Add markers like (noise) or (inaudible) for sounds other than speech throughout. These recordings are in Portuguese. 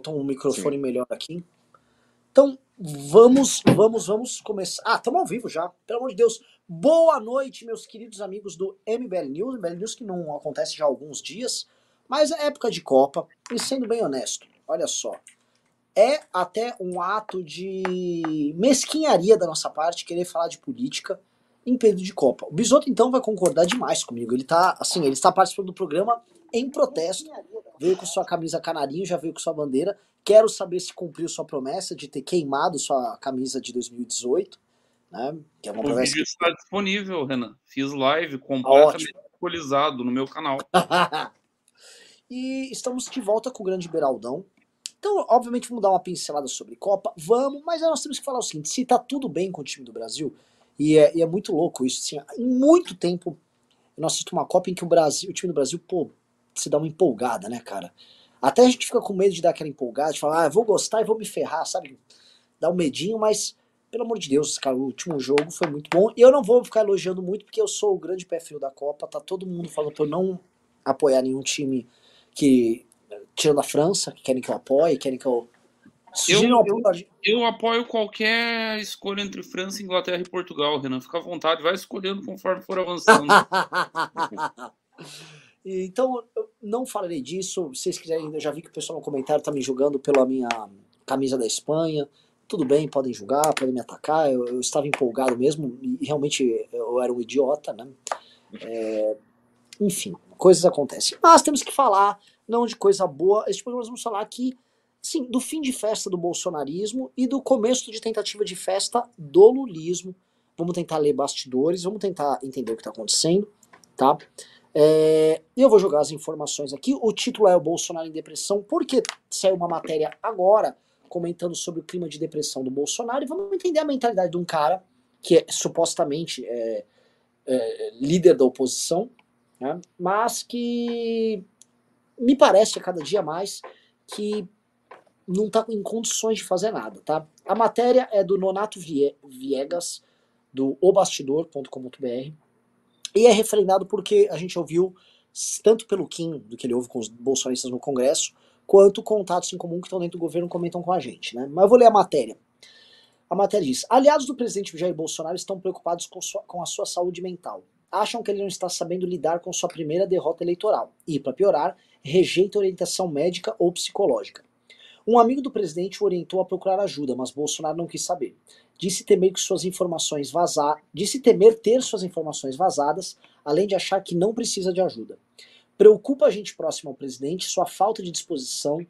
botar um microfone Sim. melhor aqui. Então, vamos, vamos, vamos começar. Ah, estamos ao vivo já, pelo amor de Deus. Boa noite, meus queridos amigos do MBL News. MBL News que não acontece já há alguns dias, mas é época de Copa. E sendo bem honesto, olha só. É até um ato de mesquinharia da nossa parte querer falar de política em período de Copa. O Bisoto, então, vai concordar demais comigo. Ele tá, assim, ele está participando do programa em protesto. Veio com sua camisa canarinho, já veio com sua bandeira. Quero saber se cumpriu sua promessa de ter queimado sua camisa de 2018. Né? Que é uma o vídeo que... está disponível, Renan. Fiz live completamente atualizado no meu canal. (laughs) e estamos de volta com o Grande Beraldão. Então, obviamente, vamos dar uma pincelada sobre Copa. Vamos, mas nós temos que falar o seguinte: se tá tudo bem com o time do Brasil, e é, e é muito louco isso, assim, em muito tempo eu não assisto uma Copa em que o Brasil, o time do Brasil, pô, se dá uma empolgada, né, cara? Até a gente fica com medo de dar aquela empolgada, de falar, ah, vou gostar e vou me ferrar, sabe? Dá um medinho, mas pelo amor de Deus, cara, o último jogo foi muito bom. E eu não vou ficar elogiando muito, porque eu sou o grande pé frio da Copa. Tá todo mundo falando pra eu não apoiar nenhum time que. Tirando a França, que querem que eu apoie, querem que eu. Eu, eu, eu, apoio qualquer escolha entre França, Inglaterra e Portugal, Renan. Fica à vontade, vai escolhendo conforme for avançando. (laughs) então, eu não falarei disso. Se vocês quiserem, eu já vi que o pessoal no comentário tá me julgando pela minha camisa da Espanha tudo bem, podem julgar, podem me atacar, eu, eu estava empolgado mesmo, e realmente eu era um idiota, né? É, enfim, coisas acontecem. Mas temos que falar, não de coisa boa, este programa nós vamos falar aqui, sim, do fim de festa do bolsonarismo e do começo de tentativa de festa do lulismo. Vamos tentar ler bastidores, vamos tentar entender o que está acontecendo, tá? É, eu vou jogar as informações aqui. O título é o Bolsonaro em depressão, porque saiu uma matéria agora comentando sobre o clima de depressão do Bolsonaro e vamos entender a mentalidade de um cara que é supostamente é, é, líder da oposição, né, mas que me parece a cada dia mais que não está em condições de fazer nada, tá? A matéria é do Nonato Viegas, do obastidor.com.br, e é referendado porque a gente ouviu, tanto pelo Kim, do que ele ouve com os bolsonaristas no Congresso, quanto contatos em comum que estão dentro do governo comentam com a gente. Né? Mas eu vou ler a matéria. A matéria diz: aliados do presidente Jair Bolsonaro estão preocupados com, sua, com a sua saúde mental. Acham que ele não está sabendo lidar com sua primeira derrota eleitoral e, para piorar, rejeita orientação médica ou psicológica. Um amigo do presidente o orientou a procurar ajuda, mas Bolsonaro não quis saber. Disse temer que suas informações vazar, disse temer ter suas informações vazadas, além de achar que não precisa de ajuda. Preocupa a gente próximo ao presidente sua falta de disposição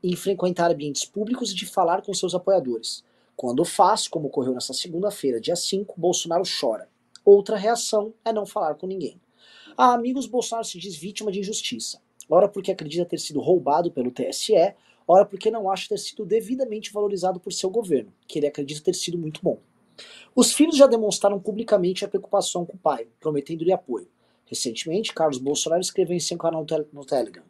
em frequentar ambientes públicos e de falar com seus apoiadores. Quando faz, como ocorreu nessa segunda-feira, dia 5, Bolsonaro chora. Outra reação é não falar com ninguém. A amigos, Bolsonaro se diz vítima de injustiça. Ora porque acredita ter sido roubado pelo TSE, ora porque não acha ter sido devidamente valorizado por seu governo, que ele acredita ter sido muito bom. Os filhos já demonstraram publicamente a preocupação com o pai, prometendo-lhe apoio. Recentemente, Carlos Bolsonaro escreveu em seu canal no Telegram.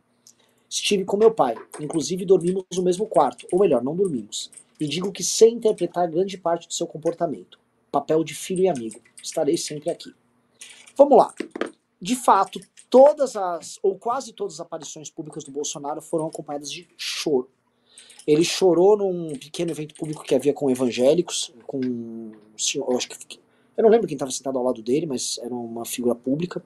Estive com meu pai, inclusive dormimos no mesmo quarto, ou melhor, não dormimos. E digo que sei interpretar grande parte do seu comportamento. Papel de filho e amigo. Estarei sempre aqui. Vamos lá. De fato, todas as, ou quase todas as aparições públicas do Bolsonaro foram acompanhadas de choro. Ele chorou num pequeno evento público que havia com evangélicos, com um senhor, eu acho que eu não lembro quem estava sentado ao lado dele, mas era uma figura pública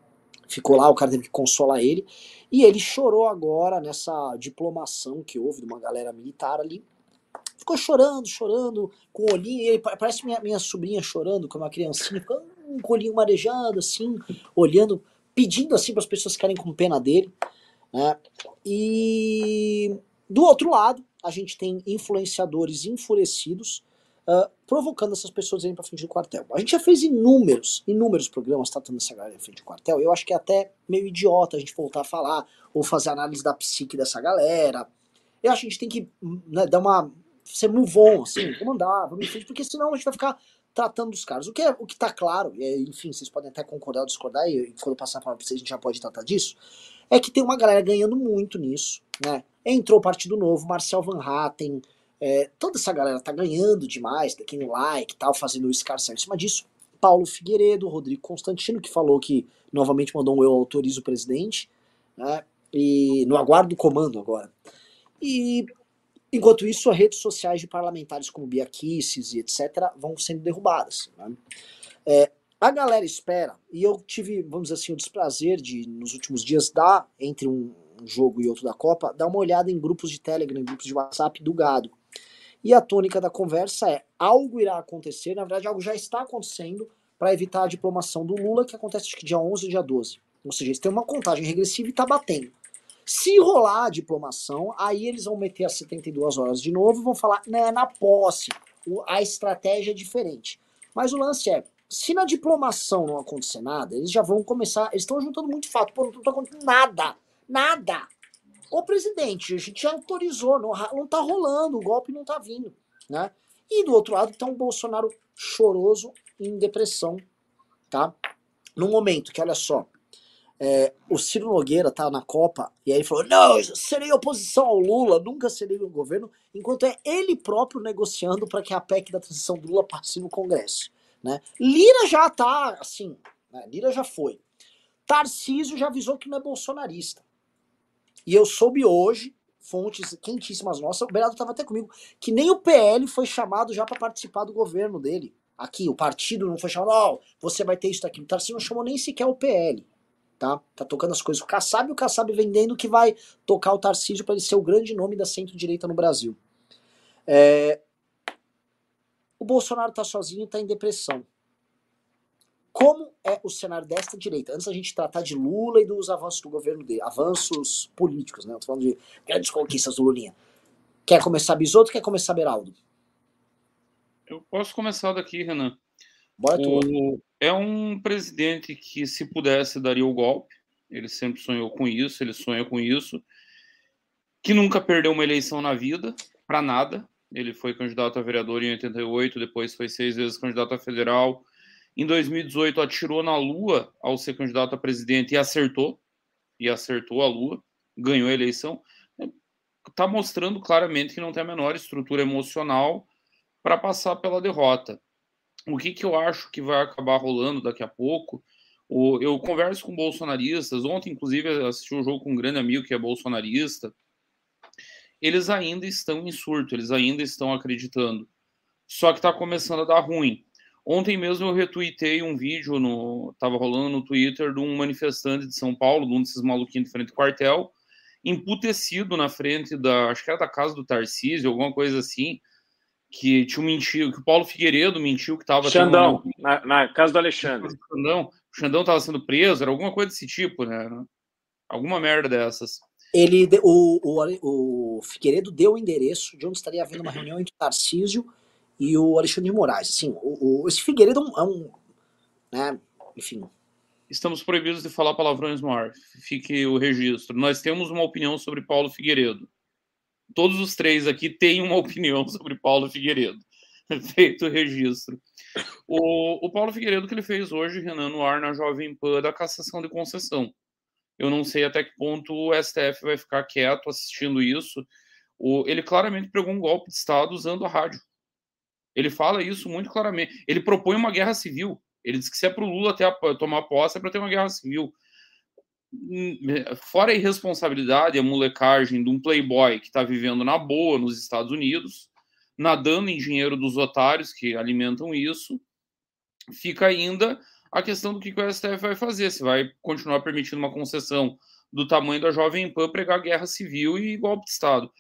ficou lá, o cara teve que consolar ele. E ele chorou agora nessa diplomação que houve de uma galera militar ali. Ficou chorando, chorando, com o olhinho. Ele, parece minha, minha sobrinha chorando, com uma criancinha, com um olhinho marejando, assim, olhando, pedindo assim para as pessoas ficarem com pena dele. Né? E do outro lado, a gente tem influenciadores enfurecidos uh, provocando essas pessoas irem para frente do quartel. A gente já fez inúmeros, inúmeros programas tratando essa galera em frente do quartel. Eu acho que é até meio idiota a gente voltar a falar ou fazer análise da psique dessa galera. Eu acho que a gente tem que né, dar uma. ser move on, assim, vamos andar, vamos em frente, porque senão a gente vai ficar tratando dos caras. O que, é, o que tá claro, enfim, vocês podem até concordar ou discordar, e quando eu passar a palavra pra vocês a gente já pode tratar disso, é que tem uma galera ganhando muito nisso, né? Entrou o Partido Novo, Marcel Van Hatten, é, toda essa galera tá ganhando demais, daqui no like e tal, fazendo o escarcel em cima disso. Paulo Figueiredo, Rodrigo Constantino, que falou que novamente mandou um eu autorizo o presidente, né? E no aguardo do comando agora. E Enquanto isso, as redes sociais de parlamentares como Bia e etc. vão sendo derrubadas. Né? É, a galera espera, e eu tive, vamos dizer assim, o desprazer de, nos últimos dias, dar, entre um, jogo e outro da Copa, dar uma olhada em grupos de Telegram, grupos de WhatsApp do gado. E a tônica da conversa é: algo irá acontecer, na verdade, algo já está acontecendo para evitar a diplomação do Lula, que acontece acho que dia 11 e dia 12. Ou seja, eles têm uma contagem regressiva e está batendo. Se rolar a diplomação, aí eles vão meter as 72 horas de novo e vão falar, né, na posse, a estratégia é diferente. Mas o lance é, se na diplomação não acontecer nada, eles já vão começar, eles estão juntando muito fato, pô, não está acontecendo nada, nada. Ô presidente, a gente já autorizou, não, não tá rolando, o golpe não tá vindo, né? E do outro lado tá um Bolsonaro choroso em depressão, tá? No momento que, olha só, é, o Ciro Nogueira tá na Copa e aí falou: não, serei oposição ao Lula, nunca serei no governo, enquanto é ele próprio negociando para que a PEC da transição do Lula passe no Congresso. Né? Lira já tá assim, né? Lira já foi. Tarcísio já avisou que não é bolsonarista. E eu soube hoje, fontes quentíssimas nossas, o Berardo estava até comigo, que nem o PL foi chamado já para participar do governo dele. Aqui, o partido não foi chamado, ó, oh, você vai ter isso aqui. O Tarcísio não chamou nem sequer o PL tá? Tá tocando as coisas. O Kassab e o Kassab vendendo que vai tocar o Tarcísio para ele ser o grande nome da centro-direita no Brasil. É... O Bolsonaro tá sozinho e tá em depressão. Como é o cenário desta direita? Antes da gente tratar de Lula e dos avanços do governo dele, avanços políticos, né? Eu tô falando de grandes conquistas do Lulinha. Quer começar Bisoto quer começar Beraldo? Eu posso começar daqui, Renan. Bora o, é um presidente que, se pudesse, daria o golpe. Ele sempre sonhou com isso, ele sonha com isso. Que nunca perdeu uma eleição na vida, para nada. Ele foi candidato a vereador em 88, depois foi seis vezes candidato a federal. Em 2018, atirou na lua ao ser candidato a presidente e acertou. E acertou a lua, ganhou a eleição. Está mostrando claramente que não tem a menor estrutura emocional para passar pela derrota o que, que eu acho que vai acabar rolando daqui a pouco. O, eu converso com bolsonaristas. Ontem, inclusive, assisti um jogo com um grande amigo que é bolsonarista. Eles ainda estão em surto, eles ainda estão acreditando. Só que está começando a dar ruim. Ontem mesmo eu retuitei um vídeo, no estava rolando no Twitter, de um manifestante de São Paulo, de um desses maluquinhos de frente ao quartel, emputecido na frente da, acho que era da casa do Tarcísio, alguma coisa assim, que tinha mentido, que o Paulo Figueiredo mentiu que estava. Xandão, na, na, casa do Alexandre. Xandão, o Xandão estava sendo preso, era alguma coisa desse tipo, né? Alguma merda dessas. Ele, o, o, o Figueiredo deu o endereço de onde estaria havendo uma reunião entre o Tarcísio e o Alexandre de Moraes. Assim, o, o esse Figueiredo é um, é um, né, enfim. Estamos proibidos de falar palavrões no ar. Fique o registro. Nós temos uma opinião sobre Paulo Figueiredo todos os três aqui têm uma (laughs) opinião sobre Paulo Figueiredo. Feito o registro. O, o Paulo Figueiredo que ele fez hoje, Renan, no ar na Jovem Pan, da cassação de concessão. Eu não sei até que ponto o STF vai ficar quieto assistindo isso. O, ele claramente pregou um golpe de Estado usando a rádio. Ele fala isso muito claramente. Ele propõe uma guerra civil. Ele diz que se é para o Lula ter, tomar posse, é para ter uma guerra civil fora a irresponsabilidade, a molecagem de um playboy que está vivendo na boa nos Estados Unidos, nadando em dinheiro dos otários que alimentam isso, fica ainda a questão do que o STF vai fazer, se vai continuar permitindo uma concessão do tamanho da Jovem Pan pregar guerra civil e golpe de Estado.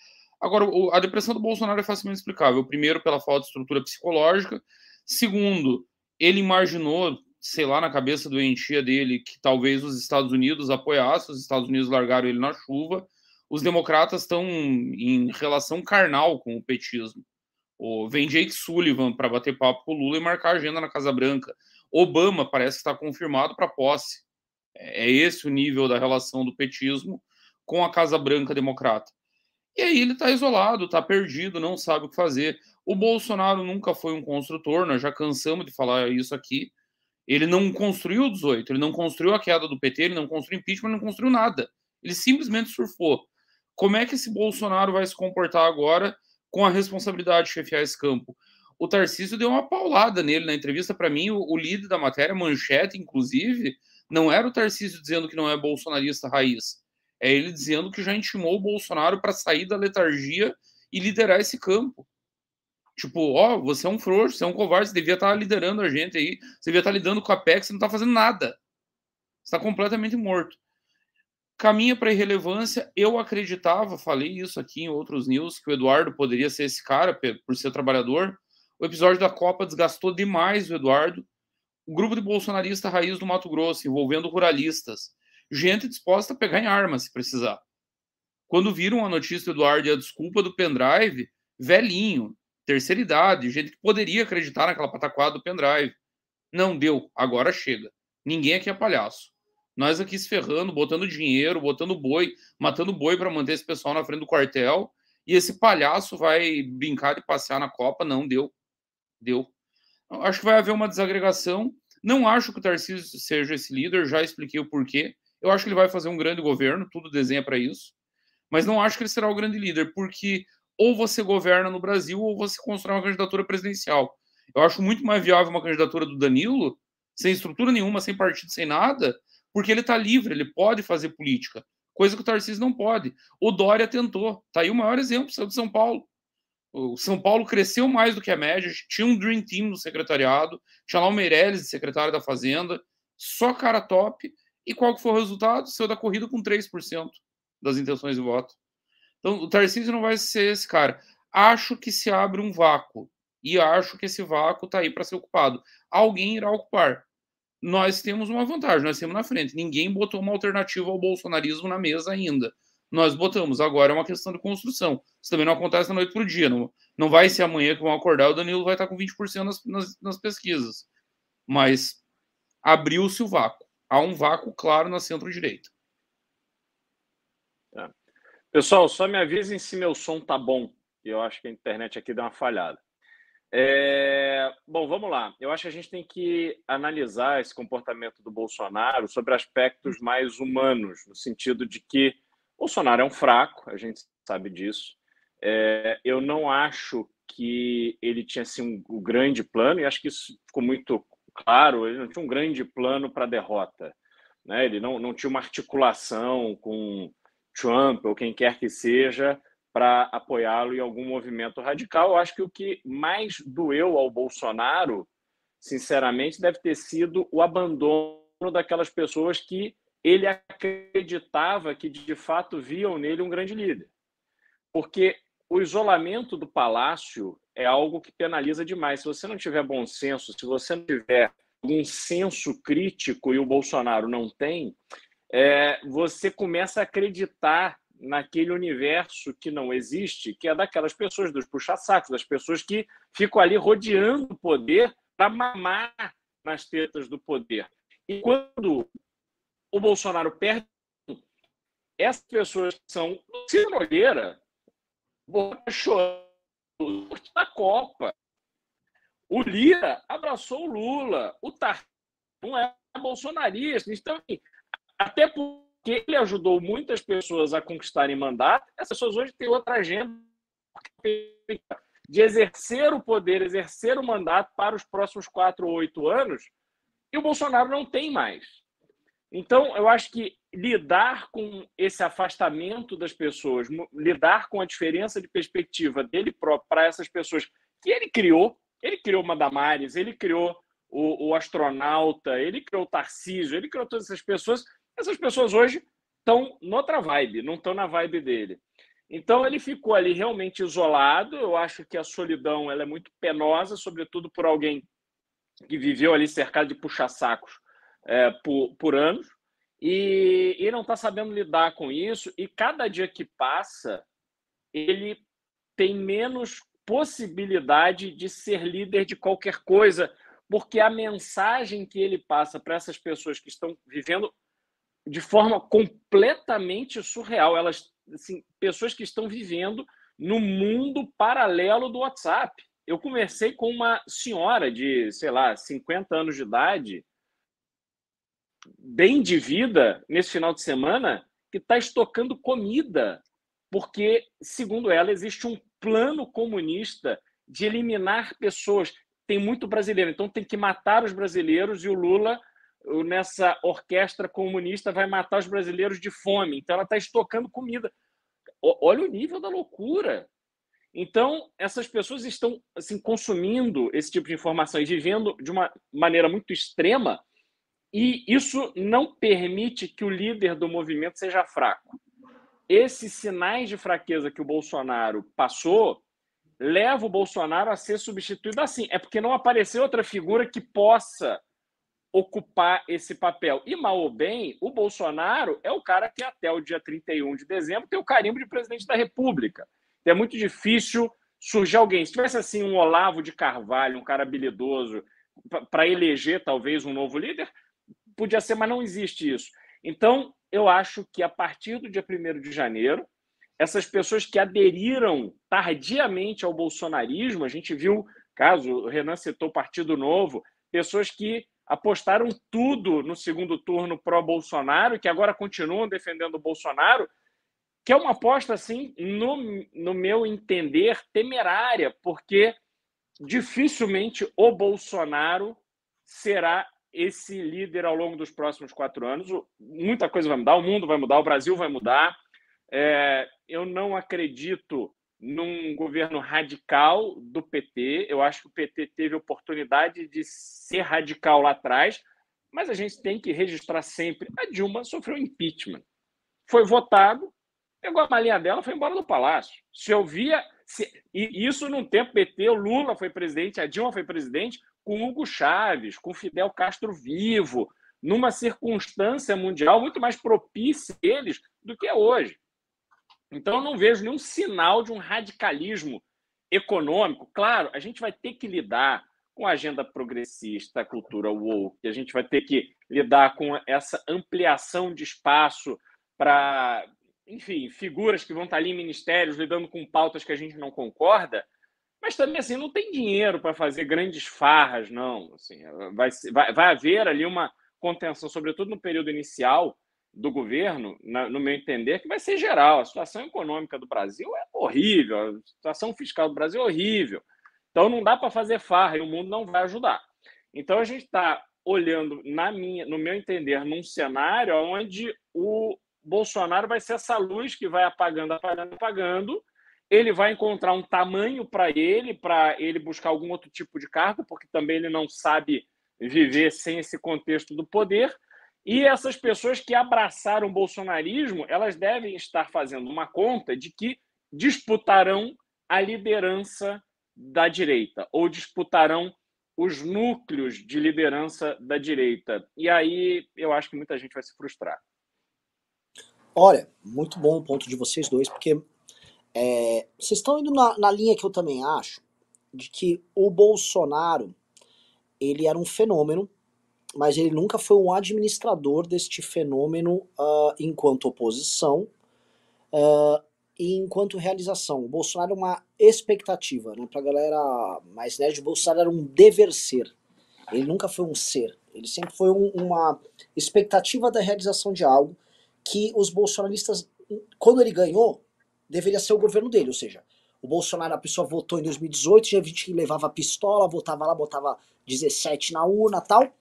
Agora, a depressão do Bolsonaro é facilmente explicável. Primeiro, pela falta de estrutura psicológica. Segundo, ele imaginou sei lá, na cabeça doentia dele que talvez os Estados Unidos apoiassem, os Estados Unidos largaram ele na chuva. Os democratas estão em relação carnal com o petismo. O, vem Jake Sullivan para bater papo com o Lula e marcar agenda na Casa Branca. Obama parece que está confirmado para posse. É, é esse o nível da relação do petismo com a Casa Branca democrata. E aí ele está isolado, está perdido, não sabe o que fazer. O Bolsonaro nunca foi um construtor, nós já cansamos de falar isso aqui. Ele não construiu o 18, ele não construiu a queda do PT, ele não construiu impeachment, ele não construiu nada. Ele simplesmente surfou. Como é que esse Bolsonaro vai se comportar agora com a responsabilidade de chefiar esse campo? O Tarcísio deu uma paulada nele na entrevista. Para mim, o, o líder da matéria, manchete, inclusive, não era o Tarcísio dizendo que não é bolsonarista raiz. É ele dizendo que já intimou o Bolsonaro para sair da letargia e liderar esse campo. Tipo, ó, você é um frouxo, você é um covarde, você devia estar liderando a gente aí, você devia estar lidando com a PEC, você não está fazendo nada. Você está completamente morto. Caminha para irrelevância. Eu acreditava, falei isso aqui em outros news, que o Eduardo poderia ser esse cara, por ser trabalhador. O episódio da Copa desgastou demais o Eduardo. O grupo de bolsonarista raiz do Mato Grosso, envolvendo ruralistas. Gente disposta a pegar em arma se precisar. Quando viram a notícia do Eduardo e a desculpa do pendrive, velhinho, terceira idade, gente que poderia acreditar naquela pataquada do pendrive. Não deu, agora chega. Ninguém aqui é palhaço. Nós aqui se ferrando, botando dinheiro, botando boi, matando boi para manter esse pessoal na frente do quartel. E esse palhaço vai brincar de passear na Copa? Não, deu. Deu. Acho que vai haver uma desagregação. Não acho que o Tarcísio seja esse líder, já expliquei o porquê. Eu acho que ele vai fazer um grande governo, tudo desenha para isso. Mas não acho que ele será o grande líder, porque ou você governa no Brasil ou você constrói uma candidatura presidencial. Eu acho muito mais viável uma candidatura do Danilo, sem estrutura nenhuma, sem partido, sem nada, porque ele está livre, ele pode fazer política, coisa que o Tarcísio não pode. O Dória tentou, tá aí o maior exemplo, saiu de São Paulo. O São Paulo cresceu mais do que a média, tinha um Dream Team no secretariado, tinha lá o Meirelles, secretário da Fazenda, só cara top. E qual que foi o resultado? Saiu da corrida com 3% das intenções de voto. Então, o Tarcísio não vai ser esse cara. Acho que se abre um vácuo. E acho que esse vácuo está aí para ser ocupado. Alguém irá ocupar. Nós temos uma vantagem, nós temos na frente. Ninguém botou uma alternativa ao bolsonarismo na mesa ainda. Nós botamos. Agora é uma questão de construção. Isso também não acontece da noite para o dia. Não, não vai ser amanhã que vão acordar o Danilo vai estar com 20% nas, nas, nas pesquisas. Mas abriu-se o vácuo. Há um vácuo claro na centro-direita. Pessoal, só me avisem se meu som tá bom. Eu acho que a internet aqui deu uma falhada. É... Bom, vamos lá. Eu acho que a gente tem que analisar esse comportamento do Bolsonaro sobre aspectos mais humanos, no sentido de que Bolsonaro é um fraco, a gente sabe disso. É... Eu não acho que ele tinha assim, um, grande plano, e acho que isso ficou muito claro. Ele não tinha um grande plano para a derrota. Né? Ele não, não tinha uma articulação com Trump ou quem quer que seja para apoiá-lo em algum movimento radical. Eu acho que o que mais doeu ao Bolsonaro, sinceramente, deve ter sido o abandono daquelas pessoas que ele acreditava que de fato viam nele um grande líder. Porque o isolamento do palácio é algo que penaliza demais. Se você não tiver bom senso, se você não tiver um senso crítico e o Bolsonaro não tem, é, você começa a acreditar naquele universo que não existe, que é daquelas pessoas, dos puxa-sacos, das pessoas que ficam ali rodeando o poder para mamar nas tetas do poder. E quando o Bolsonaro perde, essas pessoas são Ciro Nogueira, chorando na Copa. O Lira abraçou o Lula. O Tarcísio não é bolsonarista. Então, assim, até porque ele ajudou muitas pessoas a conquistarem mandato, essas pessoas hoje têm outra agenda de exercer o poder, exercer o mandato para os próximos quatro ou oito anos, e o Bolsonaro não tem mais. Então, eu acho que lidar com esse afastamento das pessoas, lidar com a diferença de perspectiva dele próprio para essas pessoas que ele criou, ele criou uma Damares, ele criou o, o astronauta, ele criou o Tarcísio, ele criou todas essas pessoas essas pessoas hoje estão noutra vibe, não estão na vibe dele. Então ele ficou ali realmente isolado. Eu acho que a solidão ela é muito penosa, sobretudo por alguém que viveu ali cercado de puxa-sacos é, por, por anos e, e não está sabendo lidar com isso. E cada dia que passa, ele tem menos possibilidade de ser líder de qualquer coisa, porque a mensagem que ele passa para essas pessoas que estão vivendo de forma completamente surreal. Elas, assim, pessoas que estão vivendo no mundo paralelo do WhatsApp. Eu conversei com uma senhora de, sei lá, 50 anos de idade, bem de vida, nesse final de semana, que está estocando comida, porque, segundo ela, existe um plano comunista de eliminar pessoas. Tem muito brasileiro, então tem que matar os brasileiros e o Lula nessa orquestra comunista vai matar os brasileiros de fome. Então ela está estocando comida. Olha o nível da loucura. Então, essas pessoas estão assim consumindo esse tipo de informação e vivendo de uma maneira muito extrema, e isso não permite que o líder do movimento seja fraco. Esses sinais de fraqueza que o Bolsonaro passou leva o Bolsonaro a ser substituído assim. É porque não apareceu outra figura que possa ocupar esse papel. E mal ou bem, o Bolsonaro é o cara que até o dia 31 de dezembro tem o carimbo de presidente da República. Então, é muito difícil surgir alguém. Se tivesse assim um Olavo de Carvalho, um cara habilidoso, para eleger talvez um novo líder, podia ser, mas não existe isso. Então, eu acho que a partir do dia 1 de janeiro, essas pessoas que aderiram tardiamente ao bolsonarismo, a gente viu, caso o Renan citou o Partido Novo, pessoas que apostaram tudo no segundo turno pró-Bolsonaro, que agora continuam defendendo o Bolsonaro, que é uma aposta, assim, no, no meu entender, temerária, porque dificilmente o Bolsonaro será esse líder ao longo dos próximos quatro anos. Muita coisa vai mudar, o mundo vai mudar, o Brasil vai mudar. É, eu não acredito num governo radical do PT. Eu acho que o PT teve oportunidade de ser radical lá atrás, mas a gente tem que registrar sempre: a Dilma sofreu impeachment. Foi votado, pegou a malinha dela, foi embora do palácio. Se eu via. Se, e isso num tempo PT, o Lula foi presidente, a Dilma foi presidente, com Hugo Chaves, com Fidel Castro vivo, numa circunstância mundial muito mais propícia a eles do que é hoje. Então, eu não vejo nenhum sinal de um radicalismo econômico. Claro, a gente vai ter que lidar com a agenda progressista, a cultura woke, a gente vai ter que lidar com essa ampliação de espaço para, enfim, figuras que vão estar ali em ministérios lidando com pautas que a gente não concorda, mas também assim não tem dinheiro para fazer grandes farras, não. Assim, vai, vai, vai haver ali uma contenção, sobretudo no período inicial, do governo, no meu entender, que vai ser geral. A situação econômica do Brasil é horrível, a situação fiscal do Brasil é horrível. Então não dá para fazer farra e o mundo não vai ajudar. Então a gente está olhando, na minha, no meu entender, num cenário onde o Bolsonaro vai ser essa luz que vai apagando, apagando, apagando. Ele vai encontrar um tamanho para ele, para ele buscar algum outro tipo de cargo, porque também ele não sabe viver sem esse contexto do poder e essas pessoas que abraçaram o bolsonarismo, elas devem estar fazendo uma conta de que disputarão a liderança da direita ou disputarão os núcleos de liderança da direita. E aí eu acho que muita gente vai se frustrar. Olha, muito bom o ponto de vocês dois, porque é, vocês estão indo na, na linha que eu também acho, de que o Bolsonaro ele era um fenômeno mas ele nunca foi um administrador deste fenômeno uh, enquanto oposição uh, e enquanto realização. O Bolsonaro é uma expectativa, né? Pra galera mais nerd, o Bolsonaro era um dever ser. Ele nunca foi um ser. Ele sempre foi um, uma expectativa da realização de algo que os bolsonaristas, quando ele ganhou, deveria ser o governo dele. Ou seja, o Bolsonaro, a pessoa votou em 2018, tinha gente que levava pistola, votava lá, botava 17 na urna tal.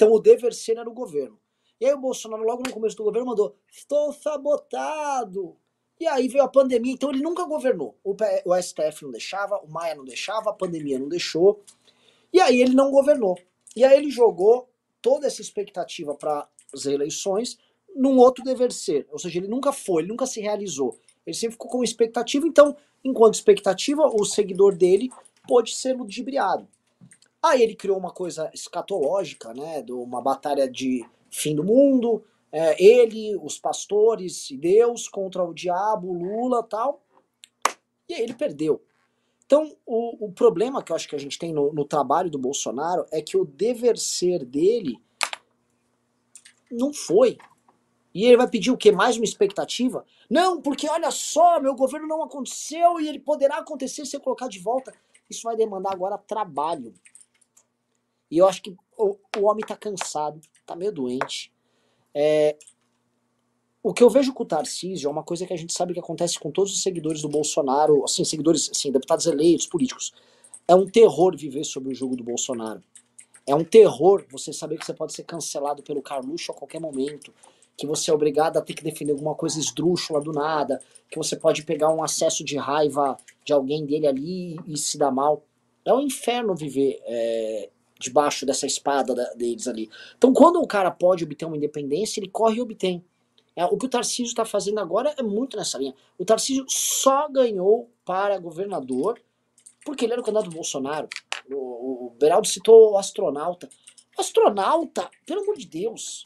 Então o dever ser era o governo. E aí o Bolsonaro, logo no começo do governo, mandou: estou sabotado. E aí veio a pandemia, então ele nunca governou. O, o STF não deixava, o Maia não deixava, a pandemia não deixou. E aí ele não governou. E aí ele jogou toda essa expectativa para as eleições num outro dever ser. Ou seja, ele nunca foi, ele nunca se realizou. Ele sempre ficou com expectativa, então, enquanto expectativa, o seguidor dele pôde ser ludibriado. Aí ele criou uma coisa escatológica, né, de uma batalha de fim do mundo, é, ele, os pastores e Deus contra o diabo, Lula tal, e aí ele perdeu. Então, o, o problema que eu acho que a gente tem no, no trabalho do Bolsonaro é que o dever ser dele não foi. E ele vai pedir o quê? Mais uma expectativa? Não, porque olha só, meu governo não aconteceu e ele poderá acontecer se eu colocar de volta. Isso vai demandar agora trabalho. E eu acho que o, o homem tá cansado, tá meio doente. É, o que eu vejo com o Tarcísio é uma coisa que a gente sabe que acontece com todos os seguidores do Bolsonaro, assim, seguidores, assim, deputados eleitos, políticos. É um terror viver sob o jogo do Bolsonaro. É um terror você saber que você pode ser cancelado pelo Carluxo a qualquer momento, que você é obrigado a ter que defender alguma coisa esdrúxula do nada, que você pode pegar um acesso de raiva de alguém dele ali e se dar mal. É um inferno viver é, debaixo dessa espada da, deles ali. Então, quando o cara pode obter uma independência, ele corre e obtém. É, o que o Tarcísio está fazendo agora é muito nessa linha. O Tarcísio só ganhou para governador porque ele era o candidato Bolsonaro. O, o, Beraldo citou o astronauta. Astronauta, pelo amor de Deus.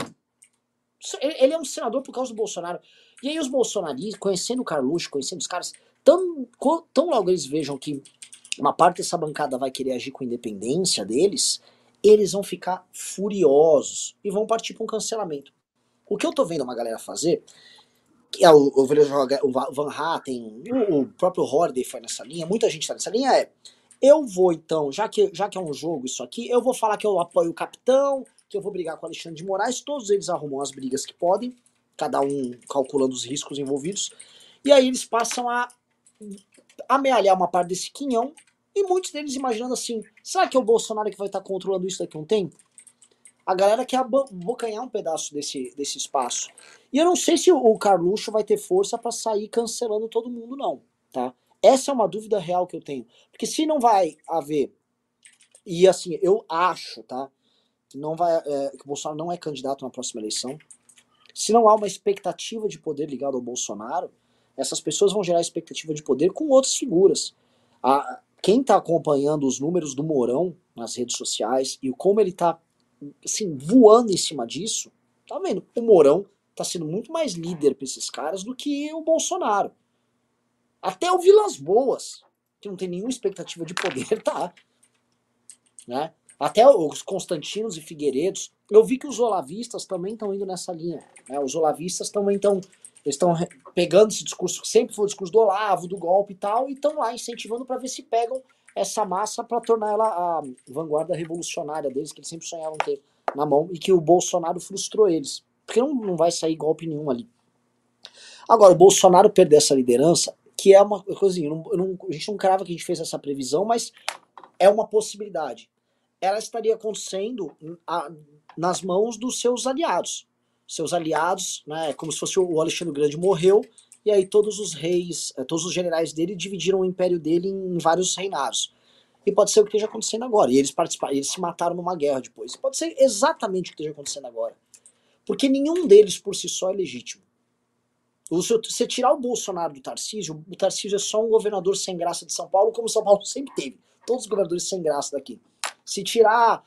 Ele, ele é um senador por causa do Bolsonaro. E aí os bolsonaristas, conhecendo o Carluxo, conhecendo os caras, tão, tão logo eles vejam que uma parte dessa bancada vai querer agir com independência deles, eles vão ficar furiosos e vão partir para um cancelamento. O que eu tô vendo uma galera fazer, que é o, o, Van Hatten, o, o próprio Horde foi nessa linha, muita gente tá nessa linha, é eu vou então, já que, já que é um jogo isso aqui, eu vou falar que eu apoio o capitão, que eu vou brigar com o Alexandre de Moraes, todos eles arrumam as brigas que podem, cada um calculando os riscos envolvidos, e aí eles passam a amealhar uma parte desse quinhão, e muitos deles imaginando assim, será que é o Bolsonaro que vai estar controlando isso daqui a um tempo? A galera quer abocanhar um pedaço desse, desse espaço. E eu não sei se o Carluxo vai ter força para sair cancelando todo mundo, não. Tá? Essa é uma dúvida real que eu tenho. Porque se não vai haver. E assim, eu acho, tá? Que, não vai, é, que o Bolsonaro não é candidato na próxima eleição. Se não há uma expectativa de poder ligado ao Bolsonaro, essas pessoas vão gerar expectativa de poder com outras figuras. A, quem está acompanhando os números do Mourão nas redes sociais e como ele está assim, voando em cima disso, tá vendo? O Mourão tá sendo muito mais líder para esses caras do que o Bolsonaro. Até o Vilas Boas, que não tem nenhuma expectativa de poder, (laughs) tá. Né? Até os Constantinos e Figueiredos. Eu vi que os olavistas também estão indo nessa linha. Né? Os olavistas também estão eles estão pegando esse discurso, que sempre foi o discurso do Olavo, do golpe e tal, e estão lá incentivando para ver se pegam essa massa para tornar ela a vanguarda revolucionária deles, que eles sempre sonhavam ter na mão, e que o Bolsonaro frustrou eles. Porque não, não vai sair golpe nenhum ali. Agora, o Bolsonaro perder essa liderança, que é uma coisinha, não, não, a gente não crava que a gente fez essa previsão, mas é uma possibilidade. Ela estaria acontecendo a, nas mãos dos seus aliados. Seus aliados, né, como se fosse o Alexandre Grande morreu, e aí todos os reis, eh, todos os generais dele dividiram o império dele em vários reinados. E pode ser o que esteja acontecendo agora. E eles participaram, eles se mataram numa guerra depois. Pode ser exatamente o que esteja acontecendo agora. Porque nenhum deles por si só é legítimo. Se você tirar o Bolsonaro do Tarcísio, o Tarcísio é só um governador sem graça de São Paulo, como São Paulo (laughs) sempre teve. Todos os governadores sem graça daqui. Se tirar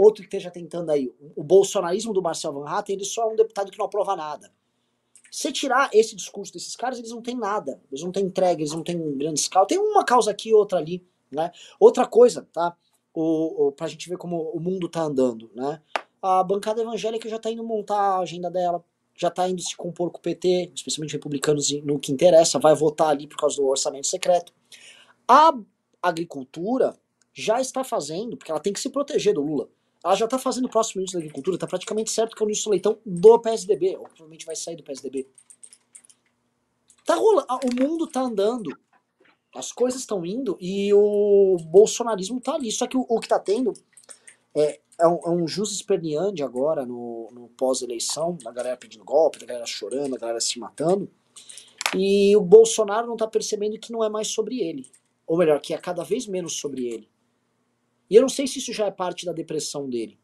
outro que esteja tentando aí, o bolsonarismo do Marcel Van Hatten, ele só é um deputado que não aprova nada. Se tirar esse discurso desses caras, eles não têm nada. Eles não têm entrega, eles não têm grande escala. Tem uma causa aqui, outra ali. Né? Outra coisa, tá? O, o, pra gente ver como o mundo tá andando, né? A bancada evangélica já tá indo montar a agenda dela, já tá indo se compor com o PT, especialmente republicanos no que interessa, vai votar ali por causa do orçamento secreto. A agricultura já está fazendo, porque ela tem que se proteger do Lula. Ela já está fazendo o próximo ministro da Agricultura, está praticamente certo que é o ministro Leitão do PSDB, ou provavelmente vai sair do PSDB. Tá rolando, o mundo tá andando, as coisas estão indo e o bolsonarismo tá ali. Só que o, o que tá tendo é, é um, é um jus esperneante agora no, no pós-eleição, da galera pedindo golpe, da galera chorando, da galera se matando. E o Bolsonaro não tá percebendo que não é mais sobre ele. Ou melhor, que é cada vez menos sobre ele. E eu não sei se isso já é parte da depressão dele.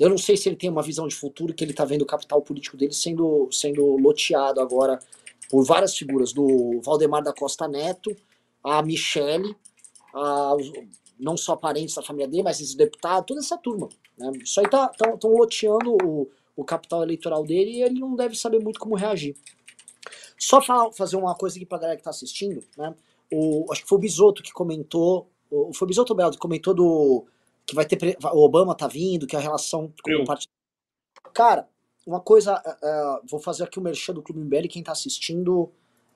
Eu não sei se ele tem uma visão de futuro que ele está vendo o capital político dele sendo, sendo loteado agora por várias figuras, do Valdemar da Costa Neto, a Michele, a, não só parentes da família dele, mas os deputados, toda essa turma. Né? Isso aí tá, estão loteando o, o capital eleitoral dele e ele não deve saber muito como reagir. Só fazer uma coisa aqui pra galera que tá assistindo, né? O, acho que foi o Bisoto que comentou o, foi Bisoto que comentou do. que vai ter. O Obama tá vindo, que a relação com o partido. Cara, uma coisa. Uh, vou fazer aqui o merchan do Clube MBL, quem tá assistindo.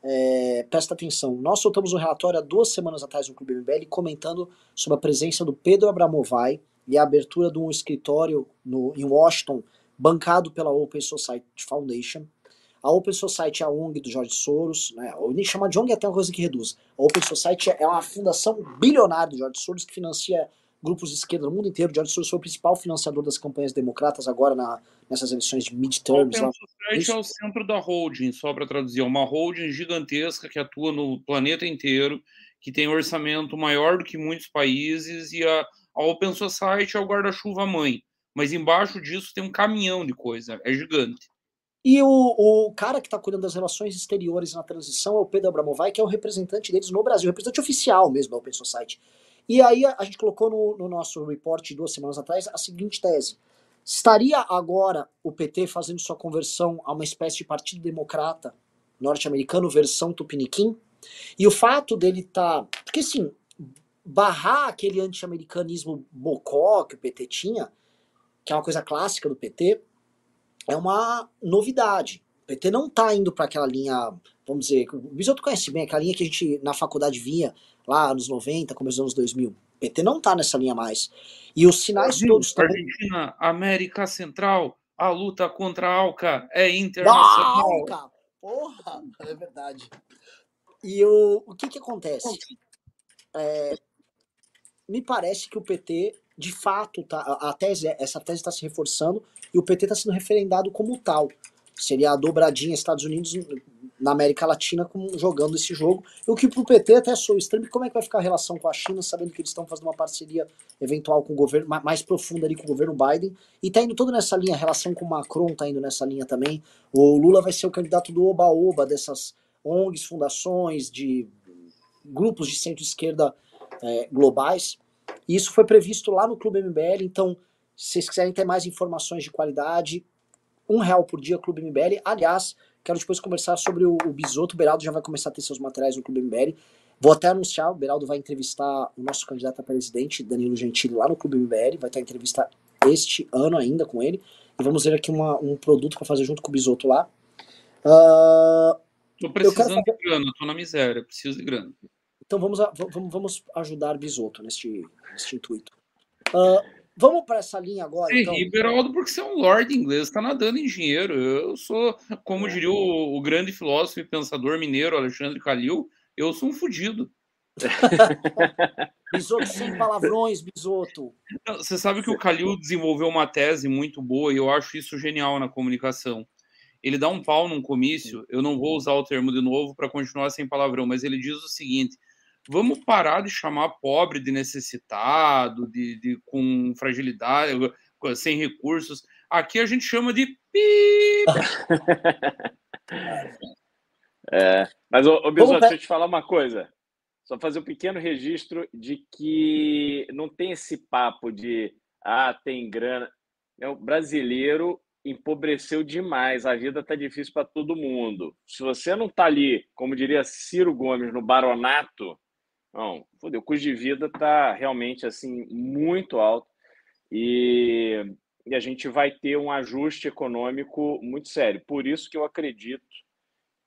É, presta atenção. Nós soltamos um relatório há duas semanas atrás no Clube MBL comentando sobre a presença do Pedro Abramovay e a abertura de um escritório no, em Washington bancado pela Open Society Foundation a Open Society é a ONG do George Soros, né? Chamar de ONG é até uma coisa que reduz. A Open Society é uma fundação bilionária do George Soros que financia grupos de esquerda no mundo inteiro. George Soros foi o principal financiador das campanhas democratas agora na, nessas eleições de midterms. O Society é o centro da holding, só para traduzir. É uma holding gigantesca que atua no planeta inteiro, que tem um orçamento maior do que muitos países, e a, a Open Society é o guarda-chuva mãe. Mas embaixo disso tem um caminhão de coisa, é gigante. E o, o cara que está cuidando das relações exteriores na transição é o Pedro Abramovay, que é o representante deles no Brasil, representante oficial mesmo da Open Society. E aí a, a gente colocou no, no, nosso report duas semanas atrás a seguinte tese. Estaria agora o PT fazendo sua conversão a uma espécie de partido democrata norte-americano versão tupiniquim? E o fato dele estar... Tá, porque assim, barrar aquele anti-americanismo bocó que o PT tinha, que é uma coisa clássica do PT, é uma novidade. O PT não está indo para aquela linha, vamos dizer, o Bisoto conhece bem, aquela linha que a gente na faculdade via lá anos 90, começo dos anos 2000. O PT não está nessa linha mais. E os sinais Brasil, todos também... Argentina, América Central, a luta contra a Alca é internacional. Alca! Porra, é verdade. E o, o que que acontece? É, me parece que o PT, de fato, tá, a tese, essa tese está se reforçando e o PT está sendo referendado como tal. Seria a dobradinha Estados Unidos na América Latina com, jogando esse jogo. O que para o PT até sou estranho, como é que vai ficar a relação com a China, sabendo que eles estão fazendo uma parceria eventual com o governo, mais profunda ali com o governo Biden, e está indo todo nessa linha, a relação com o Macron está indo nessa linha também. O Lula vai ser o candidato do oba-oba dessas ONGs, fundações, de grupos de centro-esquerda é, globais. E isso foi previsto lá no Clube MBL, então, se vocês quiserem ter mais informações de qualidade, um real por dia, Clube MBL. Aliás, quero depois conversar sobre o, o Bisoto. O Beraldo já vai começar a ter seus materiais no Clube MBL. Vou até anunciar, o Beraldo vai entrevistar o nosso candidato a presidente, Danilo Gentili, lá no Clube MBL. Vai ter entrevista este ano ainda com ele. E vamos ver aqui uma, um produto para fazer junto com o Bisoto lá. Uh, tô precisando fazer... de grana, tô na miséria, preciso de grana. Então vamos, a, vamos, vamos ajudar Bisoto neste, neste intuito. Uh, vamos para essa linha agora. Sim, então. Porque você é um lord inglês, está nadando em dinheiro. Eu sou, como diria o, o, grande filósofo e pensador mineiro Alexandre Calil, eu sou um fudido. (laughs) Bisoto sem palavrões, Bisoto. Você sabe que o Calil desenvolveu uma tese muito boa e eu acho isso genial na comunicação. Ele dá um pau num comício, eu não vou usar o termo de novo para continuar sem palavrão, mas ele diz o seguinte: vamos parar de chamar pobre de necessitado, de, de com fragilidade, sem recursos. Aqui a gente chama de pi. (laughs) é, mas, ô, ô Bisoto, deixa eu te falar uma coisa. Só fazer um pequeno registro de que não tem esse papo de ah, tem grana. É, o brasileiro empobreceu demais, a vida está difícil para todo mundo. Se você não está ali, como diria Ciro Gomes, no baronato, não, fodeu, o custo de vida está realmente assim muito alto e, e a gente vai ter um ajuste econômico muito sério. Por isso que eu acredito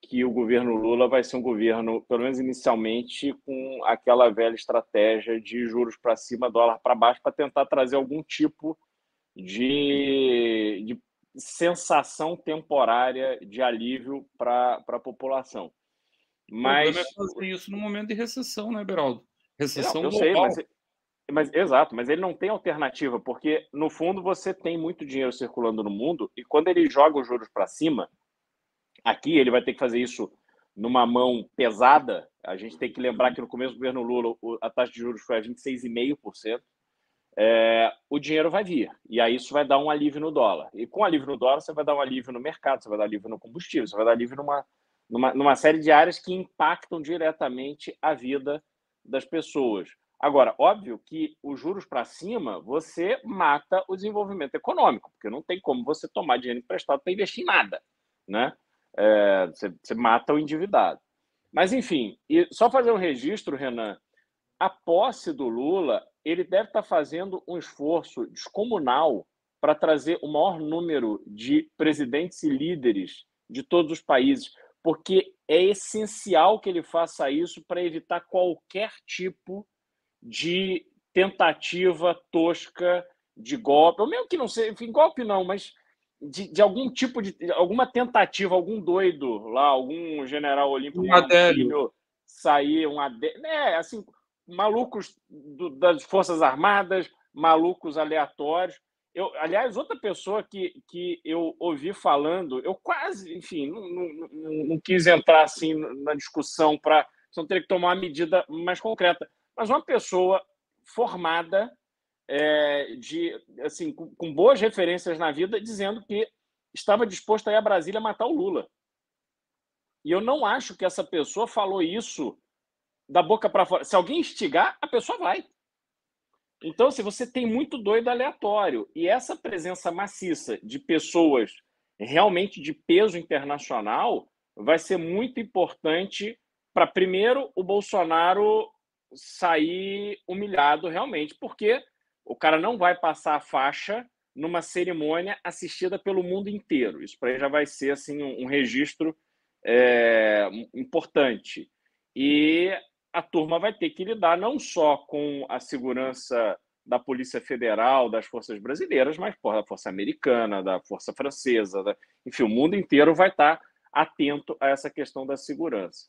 que o governo Lula vai ser um governo, pelo menos inicialmente, com aquela velha estratégia de juros para cima, dólar para baixo, para tentar trazer algum tipo de, de sensação temporária de alívio para a população. Mas... O problema é fazer isso no momento de recessão, né, Beraldo? Recessão não, eu global. Sei, mas, mas, exato, mas ele não tem alternativa, porque no fundo você tem muito dinheiro circulando no mundo e quando ele joga os juros para cima, aqui ele vai ter que fazer isso numa mão pesada. A gente tem que lembrar que no começo do governo Lula a taxa de juros foi a 26,5%. É, o dinheiro vai vir. E aí isso vai dar um alívio no dólar. E com alívio no dólar, você vai dar um alívio no mercado, você vai dar alívio no combustível, você vai dar alívio numa, numa, numa série de áreas que impactam diretamente a vida das pessoas. Agora, óbvio que os juros para cima, você mata o desenvolvimento econômico, porque não tem como você tomar dinheiro emprestado para investir em nada, né? É, você, você, mata o endividado. Mas, enfim, só fazer um registro, Renan, a posse do Lula, ele deve estar tá fazendo um esforço descomunal para trazer o maior número de presidentes e líderes de todos os países porque é essencial que ele faça isso para evitar qualquer tipo de tentativa tosca de golpe, ou mesmo que não seja, enfim, golpe não, mas de, de algum tipo de alguma tentativa, algum doido lá, algum general olímpico um adélio. sair um adélio, é, assim, malucos do, das Forças Armadas, malucos aleatórios. Eu, aliás, outra pessoa que, que eu ouvi falando, eu quase, enfim, não, não, não, quis entrar assim na discussão para não ter que tomar uma medida mais concreta, mas uma pessoa formada é, de assim com, com, boas referências na vida, dizendo que estava disposto a ir a Brasília matar o Lula. E eu não acho que essa pessoa falou isso da boca para fora. Se alguém instigar, a pessoa vai. Então, se você tem muito doido aleatório e essa presença maciça de pessoas realmente de peso internacional vai ser muito importante para primeiro o Bolsonaro sair humilhado realmente, porque o cara não vai passar a faixa numa cerimônia assistida pelo mundo inteiro. Isso para ele já vai ser assim um, registro é, importante. E a turma vai ter que lidar não só com a segurança da Polícia Federal, das forças brasileiras, mas porra, da Força Americana, da Força Francesa, da... enfim, o mundo inteiro vai estar atento a essa questão da segurança.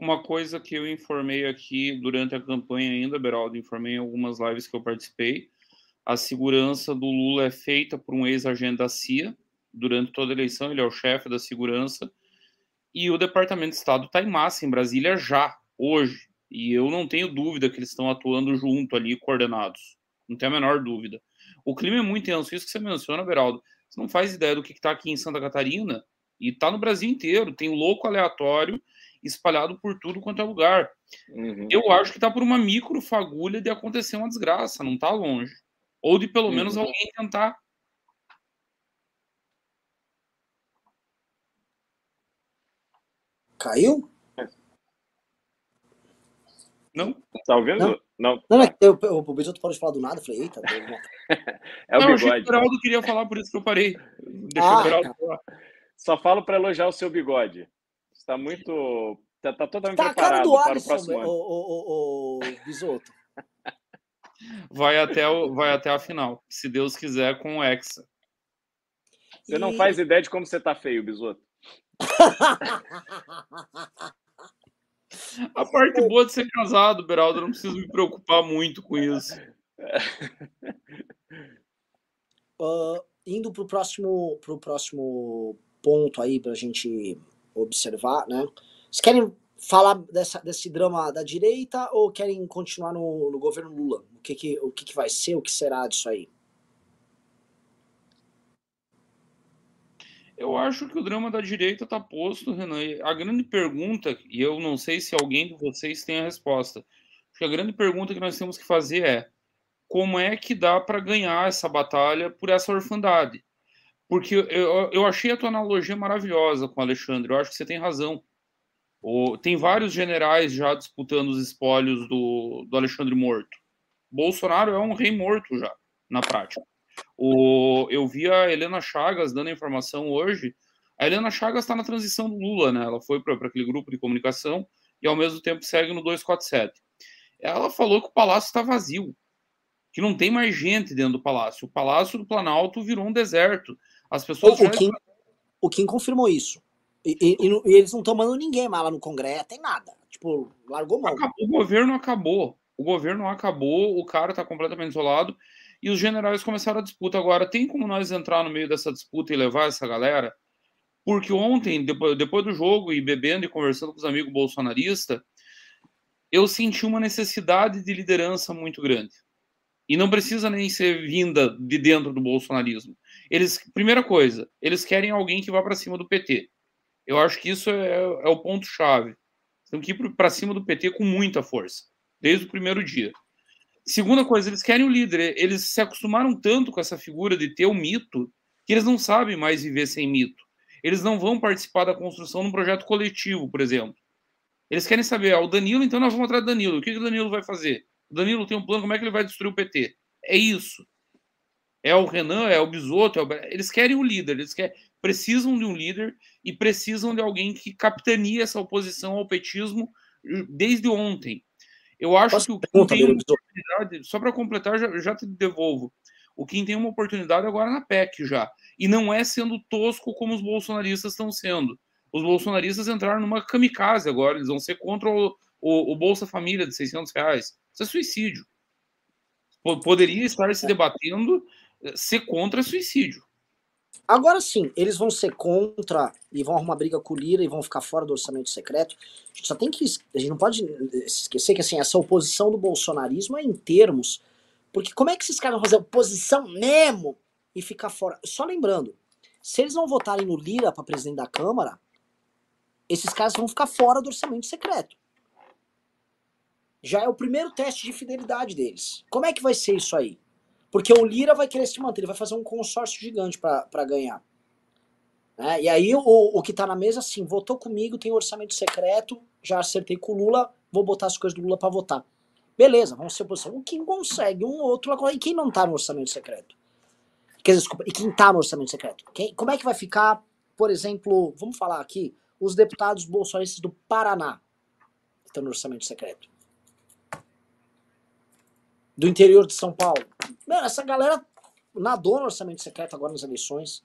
Uma coisa que eu informei aqui durante a campanha ainda, Beraldo, informei em algumas lives que eu participei, a segurança do Lula é feita por um ex-agente da CIA, durante toda a eleição, ele é o chefe da segurança, e o Departamento de Estado está em massa em Brasília já, hoje, e eu não tenho dúvida que eles estão atuando junto ali, coordenados, não tenho a menor dúvida. O clima é muito intenso, isso que você menciona, Beraldo, você não faz ideia do que está aqui em Santa Catarina, e está no Brasil inteiro, tem louco aleatório, espalhado por tudo quanto é lugar. Uhum. Eu acho que está por uma micro fagulha de acontecer uma desgraça, não está longe. Ou de pelo uhum. menos alguém tentar. Caiu? Não. Tá ouvindo? Não. Não, não, é eu, eu, o Bisoto pode falar do nada. Eu falei, eita. (laughs) é o não, bigode. o Geraldo queria falar, por isso que eu parei. Deixa ah, o Geraldo falar. Só falo para elogiar o seu bigode está muito. Está tá totalmente tá preparado para o próximo ano. O, o, o, o Bisoto. (laughs) vai, até o, vai até a final, se Deus quiser, com o Hexa. Você e... não faz ideia de como você tá feio, Bisoto. A parte boa de ser casado, Beraldo, eu não preciso me preocupar muito com isso. Uh, (laughs) indo para o próximo, pro próximo ponto aí, para a gente observar, né? Vocês querem falar dessa, desse drama da direita ou querem continuar no, no governo Lula? O que que, o que que vai ser, o que será disso aí? Eu acho que o drama da direita está posto, Renan. A grande pergunta, e eu não sei se alguém de vocês tem a resposta, acho que a grande pergunta que nós temos que fazer é como é que dá para ganhar essa batalha por essa orfandade? Porque eu, eu achei a tua analogia maravilhosa com o Alexandre, eu acho que você tem razão. O, tem vários generais já disputando os espólios do, do Alexandre morto. Bolsonaro é um rei morto já, na prática. O, eu vi a Helena Chagas dando a informação hoje. A Helena Chagas está na transição do Lula, né? Ela foi para aquele grupo de comunicação e ao mesmo tempo segue no 247. Ela falou que o palácio está vazio, que não tem mais gente dentro do palácio. O palácio do Planalto virou um deserto. As pessoas. O, o, Kim, o Kim confirmou isso. E, e, e, eles não estão mandando ninguém mais lá no Congresso, tem nada. Tipo, largou mão. Acabou, o governo acabou. O governo acabou, o cara está completamente isolado. E os generais começaram a disputa. Agora, tem como nós entrar no meio dessa disputa e levar essa galera? Porque ontem, depois, do jogo, e bebendo e conversando com os amigos bolsonaristas, eu senti uma necessidade de liderança muito grande. E não precisa nem ser vinda de dentro do bolsonarismo. Eles, primeira coisa, eles querem alguém que vá para cima do PT. Eu acho que isso é, é o ponto chave. Tem que ir para cima do PT com muita força, desde o primeiro dia. Segunda coisa, eles querem o líder. Eles se acostumaram tanto com essa figura de ter o mito que eles não sabem mais viver sem mito. Eles não vão participar da construção de um projeto coletivo, por exemplo. Eles querem saber, ah, o Danilo, então nós vamos atrás do Danilo. O que, que o Danilo vai fazer? O Danilo tem um plano, como é que ele vai destruir o PT? É isso é o Renan, é o Bisotto, é o... eles querem um líder, eles querem, precisam de um líder e precisam de alguém que capitanie essa oposição ao petismo desde ontem. Eu acho Posso que o Kim tem uma oportunidade, só para completar, já, já te devolvo. O Kim tem uma oportunidade agora na PEC já. E não é sendo tosco como os bolsonaristas estão sendo. Os bolsonaristas entraram numa kamikaze agora, eles vão ser contra o, o, o Bolsa Família de 600 reais. Isso é suicídio. Poderia estar se debatendo eh, ser contra suicídio. Agora sim, eles vão ser contra e vão arrumar briga com o Lira e vão ficar fora do orçamento secreto. A gente só tem que. A gente não pode esquecer que assim, essa oposição do bolsonarismo é em termos. Porque como é que esses caras vão fazer oposição mesmo e ficar fora? Só lembrando, se eles não votarem no Lira para presidente da Câmara, esses caras vão ficar fora do orçamento secreto. Já é o primeiro teste de fidelidade deles. Como é que vai ser isso aí? Porque o Lira vai querer se manter, ele vai fazer um consórcio gigante para ganhar. Né? E aí o, o que tá na mesa, assim, votou comigo, tem orçamento secreto, já acertei com o Lula, vou botar as coisas do Lula para votar. Beleza, vamos ser oposição. Quem consegue, um outro, e quem não tá no orçamento secreto? Quer dizer, desculpa, e quem tá no orçamento secreto? Quem, como é que vai ficar, por exemplo, vamos falar aqui, os deputados bolsonaristas do Paraná, estão no orçamento secreto? Do interior de São Paulo. Meu, essa galera nadou no orçamento secreto agora nas eleições.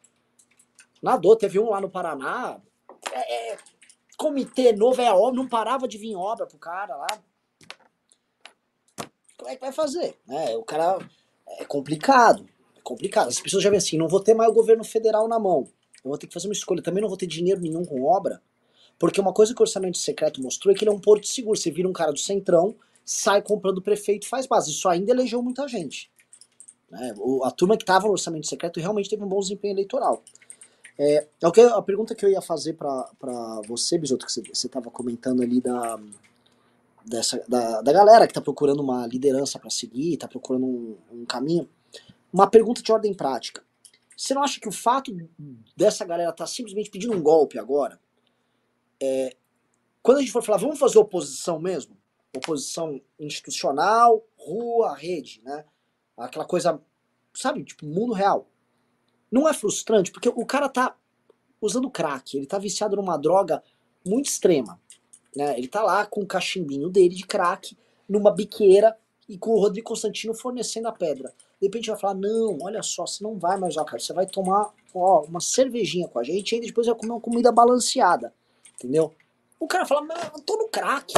Nadou, teve um lá no Paraná. É, é, comitê novo é obra, não parava de vir obra pro cara lá. Como é que vai fazer? É, o cara é complicado. É complicado. As pessoas já veem assim, não vou ter mais o governo federal na mão. Eu vou ter que fazer uma escolha. Também não vou ter dinheiro nenhum com obra. Porque uma coisa que o orçamento secreto mostrou é que ele é um porto seguro. Você vira um cara do centrão, sai comprando prefeito faz base. Isso ainda elegeu muita gente. Né? a turma que estava no orçamento secreto realmente teve um bom desempenho eleitoral. É, é a pergunta que eu ia fazer para você, Bisoto, que você estava comentando ali da, dessa, da, da galera que está procurando uma liderança para seguir, está procurando um, um caminho. Uma pergunta de ordem prática. Você não acha que o fato dessa galera estar tá simplesmente pedindo um golpe agora, é, quando a gente for falar, vamos fazer oposição mesmo? Oposição institucional, rua, rede, né? Aquela coisa, sabe, tipo, mundo real. Não é frustrante, porque o cara tá usando crack, ele tá viciado numa droga muito extrema. Né? Ele tá lá com o cachimbinho dele de crack, numa biqueira, e com o Rodrigo Constantino fornecendo a pedra. De repente vai falar, não, olha só, você não vai mais usar cara, você vai tomar ó, uma cervejinha com a gente e depois vai comer uma comida balanceada. Entendeu? O cara fala, mas eu tô no crack.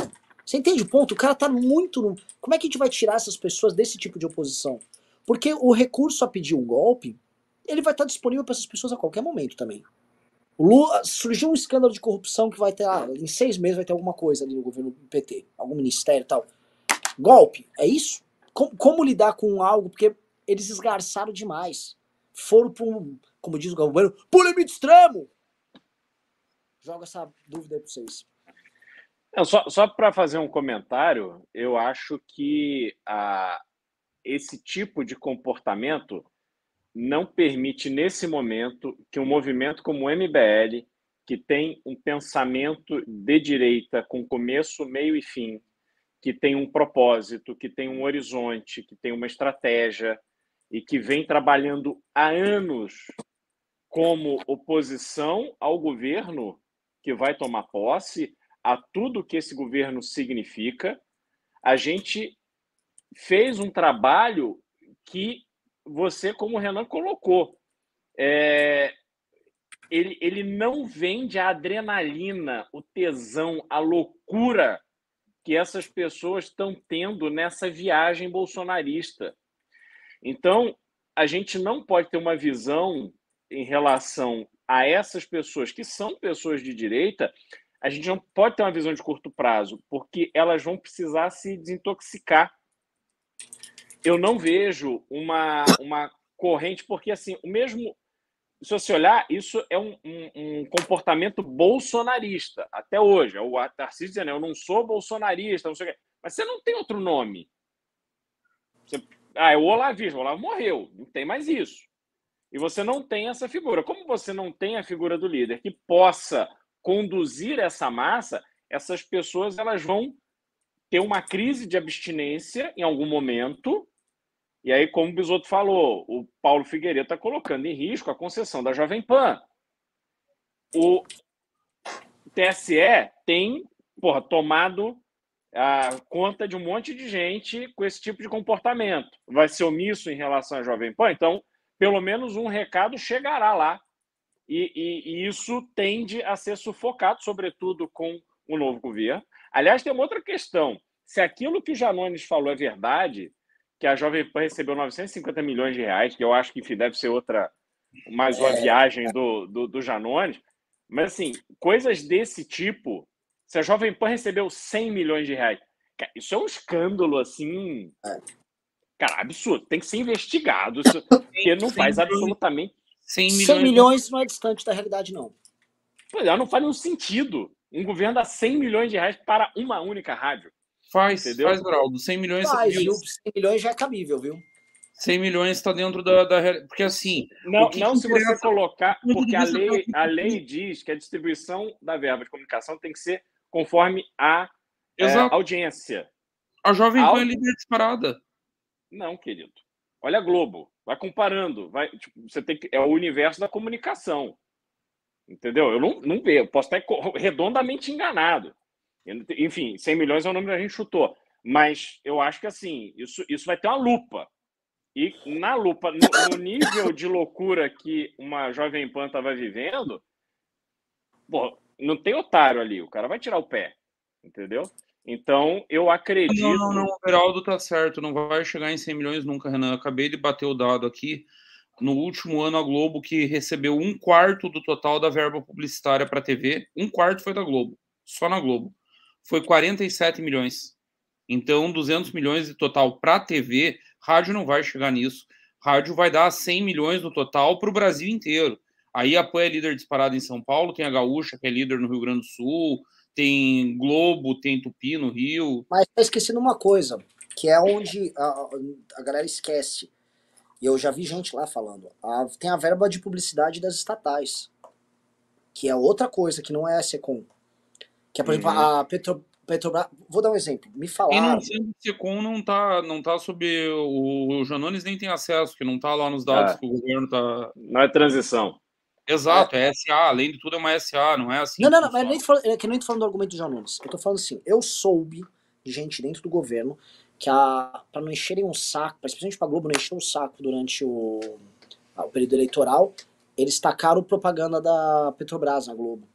Você entende o ponto? O cara tá muito. No... Como é que a gente vai tirar essas pessoas desse tipo de oposição? Porque o recurso a pedir um golpe, ele vai estar disponível para essas pessoas a qualquer momento também. Lula, surgiu um escândalo de corrupção que vai ter, ah, em seis meses vai ter alguma coisa ali no governo do PT, algum ministério e tal. Golpe, é isso? Como, como lidar com algo? Porque eles esgarçaram demais. Foram um, como diz o governo, pro limite extremo. Joga essa dúvida aí para vocês. Só só para fazer um comentário, eu acho que esse tipo de comportamento não permite, nesse momento, que um movimento como o MBL, que tem um pensamento de direita com começo, meio e fim, que tem um propósito, que tem um horizonte, que tem uma estratégia e que vem trabalhando há anos como oposição ao governo que vai tomar posse, a tudo que esse governo significa. A gente fez um trabalho que você, como o Renan colocou, é, ele, ele não vende a adrenalina, o tesão, a loucura que essas pessoas estão tendo nessa viagem bolsonarista. Então, a gente não pode ter uma visão em relação a essas pessoas que são pessoas de direita a gente não pode ter uma visão de curto prazo, porque elas vão precisar se desintoxicar. Eu não vejo uma, uma corrente, porque assim, o mesmo. Se você olhar, isso é um, um, um comportamento bolsonarista até hoje. É o Tarcísio dizendo, eu não sou bolsonarista, não sei o quê. Mas você não tem outro nome. Você, ah, é o Olavismo. O Olavo morreu. Não tem mais isso. E você não tem essa figura. Como você não tem a figura do líder que possa conduzir essa massa, essas pessoas elas vão ter uma crise de abstinência em algum momento. E aí, como o Bisoto falou, o Paulo Figueiredo está colocando em risco a concessão da Jovem Pan. O TSE tem porra, tomado a conta de um monte de gente com esse tipo de comportamento. Vai ser omisso em relação à Jovem Pan? Então, pelo menos um recado chegará lá e, e, e, isso tende a ser sufocado, sobretudo com o novo governo. Aliás, tem uma outra questão. Se aquilo que o Janones falou é verdade, que a Jovem Pan recebeu 950 milhões de reais, que eu acho que enfim, deve ser outra, mais uma é. viagem do, do, do Janones, mas assim, coisas desse tipo, se a Jovem Pan recebeu 100 milhões de reais, isso é um escândalo assim. É. Cara, absurdo. Tem que ser investigado. (coughs) Isso, porque não faz absolutamente. 100 milhões, 100 milhões não é distante da realidade, não. Pois é, não faz nenhum sentido. Um governo dá 100 milhões de reais para uma única rádio. Faz, entendeu? faz, Geraldo. 100 milhões... Faz, viu? 100 milhões já é cabível, viu? 100 milhões está dentro da, da, Porque assim. Não, não se você colocar. Porque a lei, a lei diz que a distribuição da verba de comunicação tem que ser conforme a é, audiência. A Jovem Pan é líder disparada. Não, querido. Olha a Globo. Vai comparando. Vai, tipo, você tem que, é o universo da comunicação. Entendeu? Eu não, não vejo. Posso estar redondamente enganado. Enfim, 100 milhões é o nome que a gente chutou. Mas eu acho que assim, isso, isso vai ter uma lupa. E na lupa, no, no nível de loucura que uma Jovem Pan estava vivendo, pô, não tem otário ali. O cara vai tirar o pé. Entendeu? Então, eu acredito. Não, não, não. O Beraldo tá certo. Não vai chegar em 100 milhões nunca, Renan. Eu acabei de bater o dado aqui. No último ano, a Globo, que recebeu um quarto do total da verba publicitária para TV, um quarto foi da Globo, só na Globo. Foi 47 milhões. Então, 200 milhões de total para TV, rádio não vai chegar nisso. Rádio vai dar 100 milhões no total para o Brasil inteiro. Aí a PAN é líder disparado em São Paulo, tem a Gaúcha, que é líder no Rio Grande do Sul, tem Globo, tem Tupi no Rio. Mas tá esquecendo uma coisa, que é onde a, a galera esquece. E eu já vi gente lá falando. A, tem a verba de publicidade das estatais. Que é outra coisa, que não é a Secom. Que é, por uhum. exemplo, a Petro, Petrobras. Vou dar um exemplo. Me falaram. E não sendo Secom não tá, não tá sob. O, o Janones nem tem acesso, que não tá lá nos dados é. que o governo tá. Não é transição. Exato, é. é. SA, além de tudo é uma SA, não é assim. Não, não, não, mas nem falando, é que nem tô falando do argumento do João Nunes. Eu tô falando assim, eu soube de gente dentro do governo que a para não encherem um saco, especialmente pra Globo não encher um saco durante o, o período eleitoral, eles tacaram propaganda da Petrobras na Globo.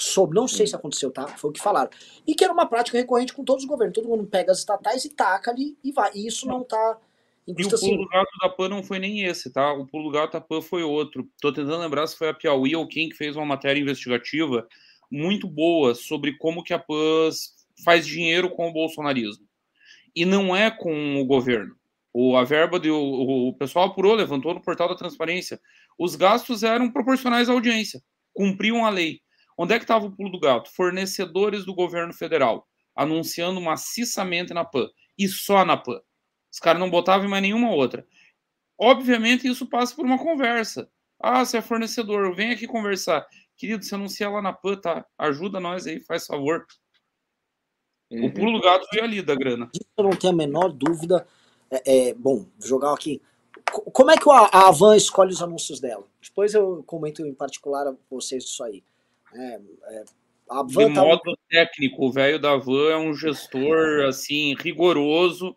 Soube, não sei se aconteceu, tá? Foi o que falaram. E que era uma prática recorrente com todos os governos. Todo mundo pega as estatais e taca ali e vai. E isso não tá e o pulo assim, do gato da PAN não foi nem esse, tá? O pulo do gato da PAN foi outro. Tô tentando lembrar se foi a Piauí ou quem que fez uma matéria investigativa muito boa sobre como que a PAN faz dinheiro com o bolsonarismo. E não é com o governo. O, a verba do o, o pessoal apurou, levantou no portal da transparência. Os gastos eram proporcionais à audiência, cumpriam a lei. Onde é que estava o pulo do gato? Fornecedores do governo federal anunciando maciçamente na PAN e só na PAN. Os caras não botavam em mais nenhuma outra. Obviamente, isso passa por uma conversa. Ah, você é fornecedor, vem aqui conversar. Querido, você anuncia lá na PAN, tá? Ajuda nós aí, faz favor. Uhum. O pulo do gato veio ali da grana. Eu não tenho a menor dúvida. É, é, bom, jogar aqui. Como é que a Avan escolhe os anúncios dela? Depois eu comento em particular a vocês isso aí. É, é, a Van De tá... modo técnico, o velho da Van é um gestor assim rigoroso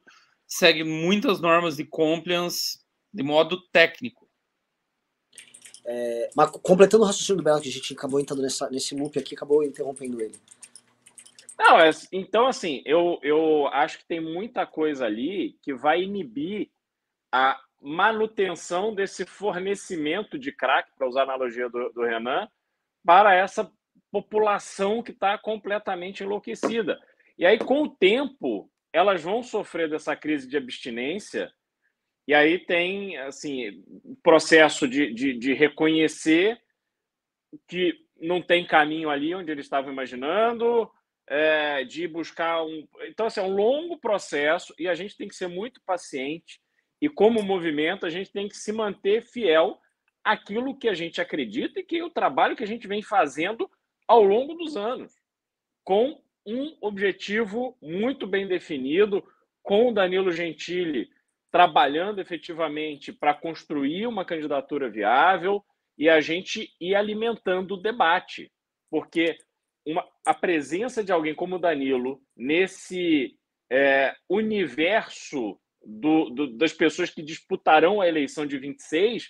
segue muitas normas de compliance de modo técnico. É, mas completando o raciocínio do Belo, que a gente acabou entrando nessa, nesse loop aqui, acabou interrompendo ele. Não, é, então assim, eu, eu acho que tem muita coisa ali que vai inibir a manutenção desse fornecimento de crack, para usar a analogia do, do Renan, para essa população que está completamente enlouquecida. E aí, com o tempo, elas vão sofrer dessa crise de abstinência, e aí tem assim processo de, de, de reconhecer que não tem caminho ali onde eles estavam imaginando, é, de buscar um. Então, assim, é um longo processo e a gente tem que ser muito paciente. E como movimento, a gente tem que se manter fiel àquilo que a gente acredita e que é o trabalho que a gente vem fazendo ao longo dos anos, com um objetivo muito bem definido, com o Danilo Gentili trabalhando efetivamente para construir uma candidatura viável e a gente ir alimentando o debate, porque uma, a presença de alguém como o Danilo nesse é, universo do, do, das pessoas que disputarão a eleição de 26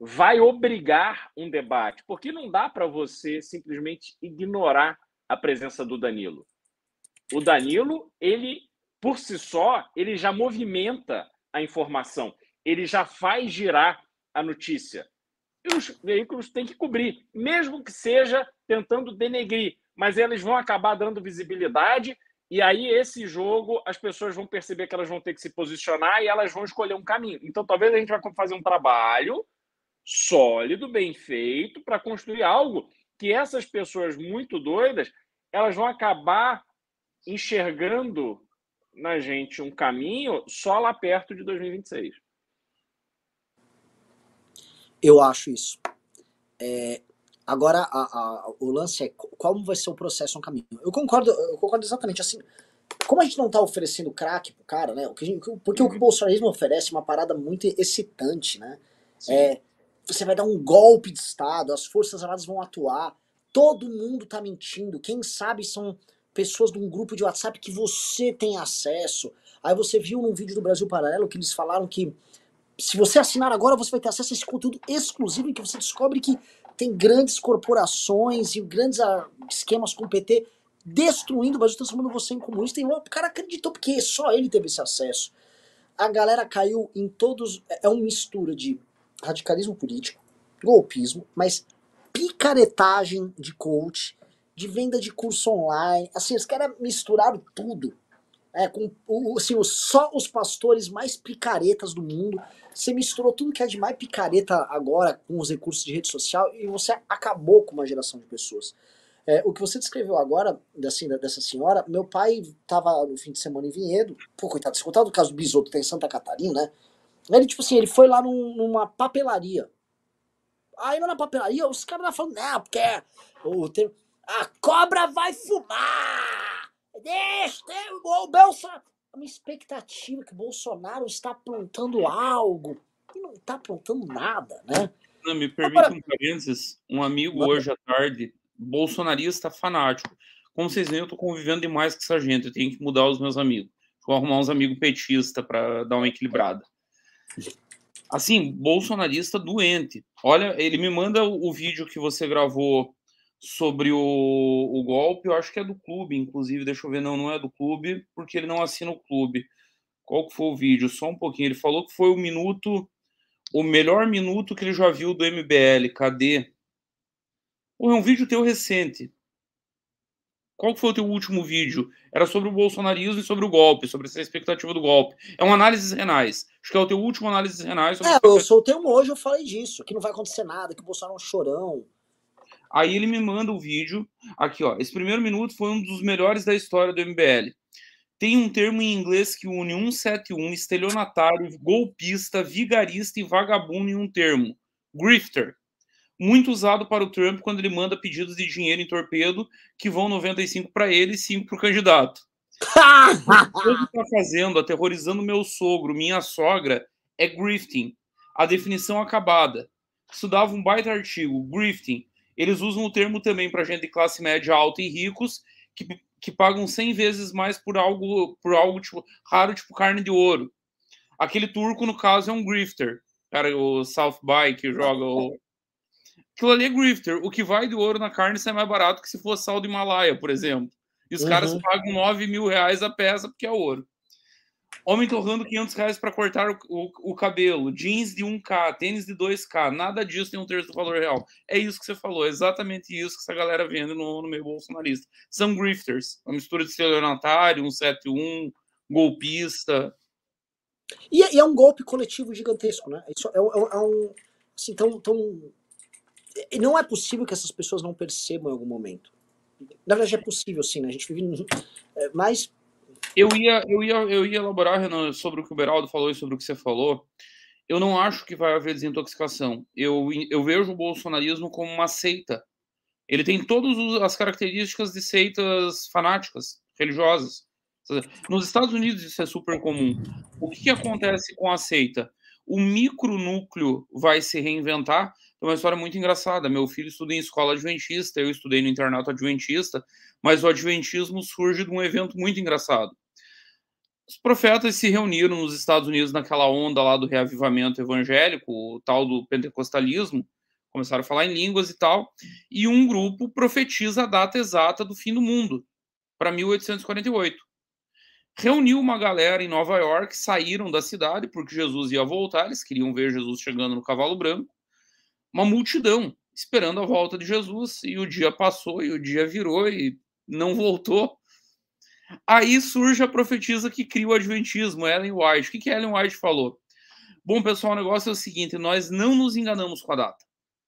vai obrigar um debate, porque não dá para você simplesmente ignorar a presença do Danilo. O Danilo, ele por si só, ele já movimenta a informação, ele já faz girar a notícia. E os veículos têm que cobrir, mesmo que seja tentando denegrir, mas eles vão acabar dando visibilidade e aí esse jogo as pessoas vão perceber que elas vão ter que se posicionar e elas vão escolher um caminho. Então talvez a gente vai fazer um trabalho sólido, bem feito, para construir algo que essas pessoas muito doidas elas vão acabar enxergando na gente um caminho só lá perto de 2026. Eu acho isso. É, agora, a, a, o lance é como vai ser o processo no caminho. Eu concordo, eu concordo exatamente assim. Como a gente não está oferecendo crack pro cara, né? Porque, porque o que o bolsonarismo oferece é uma parada muito excitante, né? É, você vai dar um golpe de Estado, as Forças Armadas vão atuar, todo mundo tá mentindo. Quem sabe são pessoas de um grupo de WhatsApp que você tem acesso. Aí você viu num vídeo do Brasil Paralelo que eles falaram que se você assinar agora, você vai ter acesso a esse conteúdo exclusivo em que você descobre que tem grandes corporações e grandes ah, esquemas com o PT destruindo o Brasil, transformando você em comunista. E o cara acreditou porque só ele teve esse acesso. A galera caiu em todos. É, é uma mistura de radicalismo político, golpismo, mas picaretagem de coach, de venda de curso online. Assim, os caras misturaram tudo. É, com assim, só os pastores mais picaretas do mundo. Você misturou tudo que é de mais picareta agora com os recursos de rede social e você acabou com uma geração de pessoas. É, o que você descreveu agora, assim, dessa senhora, meu pai estava no fim de semana em Vinhedo, pô, coitado, você contava do caso do Bisoto, que tá em Santa Catarina, né? Ele, tipo assim, ele foi lá num, numa papelaria. Aí lá na papelaria, os caras lá falando, não, porque o, tem, a cobra vai fumar! Deixa, o Bolsonaro. Uma expectativa que o Bolsonaro está aprontando algo. E não está aprontando nada, né? Não, me permita Agora... um parênteses. Um amigo hoje à tarde, bolsonarista fanático. Como vocês veem, eu estou convivendo demais com essa gente. Eu tenho que mudar os meus amigos. Vou arrumar uns amigos petistas para dar uma equilibrada. Assim, bolsonarista doente. Olha, ele me manda o, o vídeo que você gravou sobre o, o, golpe, eu acho que é do clube, inclusive, deixa eu ver, não, não é do clube, porque ele não assina o clube. Qual que foi o vídeo? Só um pouquinho. Ele falou que foi o minuto, o melhor minuto que ele já viu do MBL. Cadê? Pô, é um vídeo teu recente. Qual foi o teu último vídeo? Era sobre o bolsonarismo e sobre o golpe, sobre essa expectativa do golpe. É uma análise renais. Acho que é o teu último análise renais. é, eu soltei um hoje, eu falei disso, que não vai acontecer nada, que o Bolsonaro é um chorão. Aí ele me manda o vídeo. Aqui, ó. Esse primeiro minuto foi um dos melhores da história do MBL. Tem um termo em inglês que une 171, estelionatário, golpista, vigarista e vagabundo em um termo. Grifter. Muito usado para o Trump quando ele manda pedidos de dinheiro em torpedo que vão 95 para ele e 5 para o candidato. o que está fazendo, aterrorizando meu sogro, minha sogra, é grifting. A definição acabada. Estudava um baita artigo, grifting, eles usam o termo também para gente de classe média alta e ricos que, que pagam 100 vezes mais por algo, por algo tipo, raro, tipo carne de ouro. Aquele turco, no caso, é um grifter. Cara, o South By que joga o. Aquilo ali é grifter. O que vai de ouro na carne sai mais barato que se fosse sal do Himalaia, por exemplo. E os uhum. caras pagam 9 mil reais a peça porque é ouro. Homem torrando 500 reais para cortar o, o, o, cabelo, jeans de 1K, tênis de 2K, nada disso tem um terço do valor real. É isso que você falou, exatamente isso que essa galera vende no, no meio bolsonarista. São grifters, uma mistura de estelionatário, um 71, golpista. E, é, e, é um golpe coletivo gigantesco, né? Isso é, é, é um. Assim, tão, tão. Não é possível que essas pessoas não percebam em algum momento. Na verdade, é possível, sim, né? A gente vive. É, mas eu ia, eu ia, eu ia elaborar, Renan, sobre o que o Beraldo falou e sobre o que você falou. Eu não acho que vai haver desintoxicação. Eu, eu vejo o bolsonarismo como uma seita. Ele tem todas as características de seitas fanáticas, religiosas. Nos Estados Unidos isso é super comum. O que, que acontece com a seita? O micronúcleo vai se reinventar. É uma história muito engraçada. Meu filho estuda em escola adventista, eu estudei no internato adventista, mas o adventismo surge de um evento muito engraçado os profetas se reuniram nos Estados Unidos naquela onda lá do reavivamento evangélico, o tal do pentecostalismo, começaram a falar em línguas e tal, e um grupo profetiza a data exata do fim do mundo. para 1848. Reuniu uma galera em Nova York, saíram da cidade porque Jesus ia voltar, eles queriam ver Jesus chegando no cavalo branco. Uma multidão esperando a volta de Jesus, e o dia passou e o dia virou e não voltou. Aí surge a profetisa que cria o Adventismo, Ellen White. O que, que Ellen White falou? Bom, pessoal, o negócio é o seguinte: nós não nos enganamos com a data.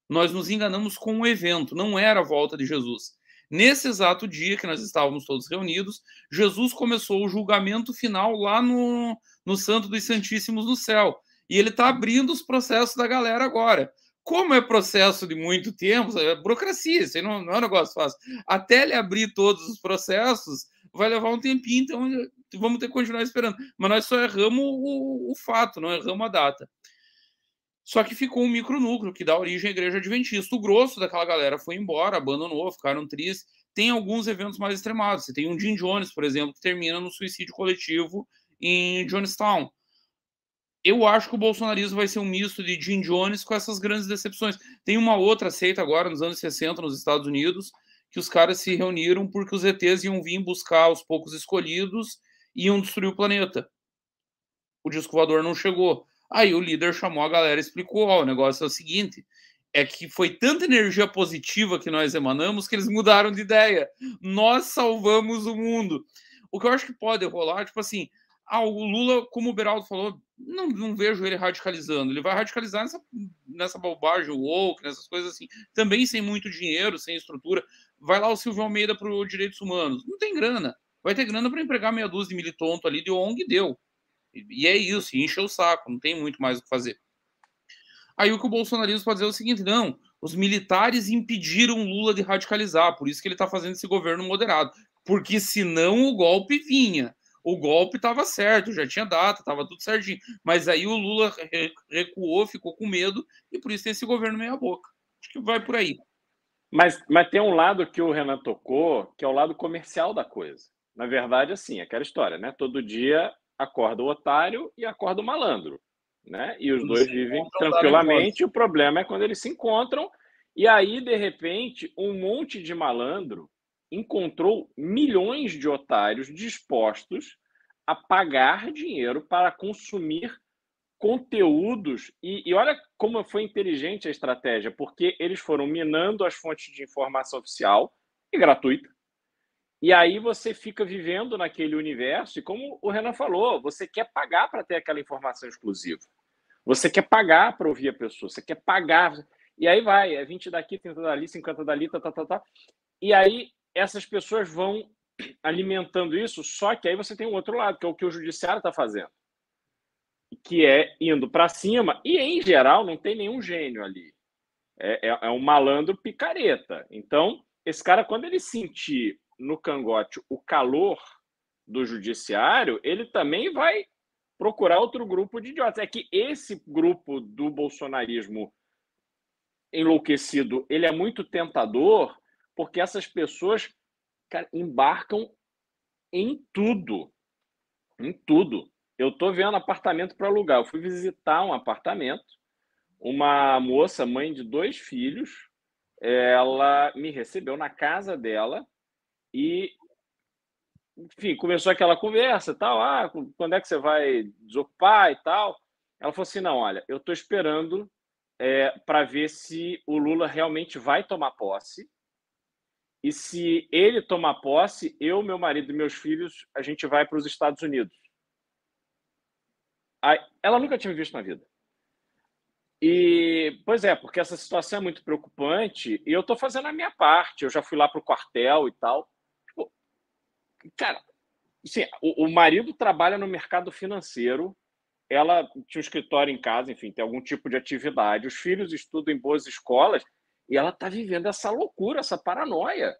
Nós nos enganamos com o evento, não era a volta de Jesus. Nesse exato dia que nós estávamos todos reunidos, Jesus começou o julgamento final lá no, no Santo dos Santíssimos no céu. E ele está abrindo os processos da galera agora. Como é processo de muito tempo, é burocracia, isso aí não, não é um negócio fácil. Até ele abrir todos os processos, vai levar um tempinho, então vamos ter que continuar esperando. Mas nós só erramos o, o fato, não erramos a data. Só que ficou um micronúcleo que dá origem à igreja adventista. O grosso daquela galera foi embora, abandonou, ficaram tristes. Tem alguns eventos mais extremados. Você tem um Jim Jones, por exemplo, que termina no suicídio coletivo em Jonestown. Eu acho que o bolsonarismo vai ser um misto de Jim Jones com essas grandes decepções. Tem uma outra seita agora, nos anos 60, nos Estados Unidos, que os caras se reuniram porque os ETs iam vir buscar os poucos escolhidos e iam destruir o planeta. O disco voador não chegou. Aí o líder chamou a galera e explicou: ó, o negócio é o seguinte. É que foi tanta energia positiva que nós emanamos que eles mudaram de ideia. Nós salvamos o mundo. O que eu acho que pode rolar, tipo assim, ah, o Lula, como o Beraldo falou, não, não vejo ele radicalizando. Ele vai radicalizar nessa, nessa bobagem, woke, nessas coisas assim. Também sem muito dinheiro, sem estrutura. Vai lá o Silvio Almeida para os direitos humanos. Não tem grana. Vai ter grana para empregar meia dúzia de militonto ali de ONG deu. E é isso, enche o saco, não tem muito mais o que fazer. Aí o que o bolsonarismo pode dizer é o seguinte: não, os militares impediram Lula de radicalizar, por isso que ele está fazendo esse governo moderado. Porque senão o golpe vinha. O golpe estava certo, já tinha data, estava tudo certinho. Mas aí o Lula recuou, ficou com medo, e por isso tem esse governo meia-boca. Acho que vai por aí. Mas, mas tem um lado que o Renan tocou, que é o lado comercial da coisa. Na verdade, assim, aquela história, né? Todo dia acorda o otário e acorda o malandro, né? E os dois vivem tranquilamente. O problema é quando eles se encontram e aí, de repente, um monte de malandro encontrou milhões de otários dispostos a pagar dinheiro para consumir conteúdos. E, e, olha como foi inteligente a estratégia, porque eles foram minando as fontes de informação oficial e gratuita e aí você fica vivendo naquele universo, e como o Renan falou, você quer pagar para ter aquela informação exclusiva. Você quer pagar para ouvir a pessoa, você quer pagar. E aí vai, é 20 daqui, 30 dali, 50 dali, tá, tá, tá, tá. E aí essas pessoas vão alimentando isso, só que aí você tem um outro lado, que é o que o judiciário está fazendo. Que é indo para cima, e em geral não tem nenhum gênio ali. É, é, é um malandro picareta. Então, esse cara, quando ele sentir no cangote o calor do judiciário, ele também vai procurar outro grupo de idiotas. É que esse grupo do bolsonarismo enlouquecido, ele é muito tentador, porque essas pessoas cara, embarcam em tudo. Em tudo. Eu estou vendo apartamento para alugar. Eu fui visitar um apartamento. Uma moça, mãe de dois filhos, ela me recebeu na casa dela e, enfim, começou aquela conversa tal. Ah, quando é que você vai desocupar e tal? Ela falou assim: não, olha, eu estou esperando é, para ver se o Lula realmente vai tomar posse. E se ele tomar posse, eu, meu marido e meus filhos, a gente vai para os Estados Unidos. Ela nunca tinha visto na vida. E, pois é, porque essa situação é muito preocupante e eu estou fazendo a minha parte. Eu já fui lá para o quartel e tal. Cara, assim, o, o marido trabalha no mercado financeiro, ela tinha um escritório em casa, enfim, tem algum tipo de atividade. Os filhos estudam em boas escolas e ela está vivendo essa loucura, essa paranoia.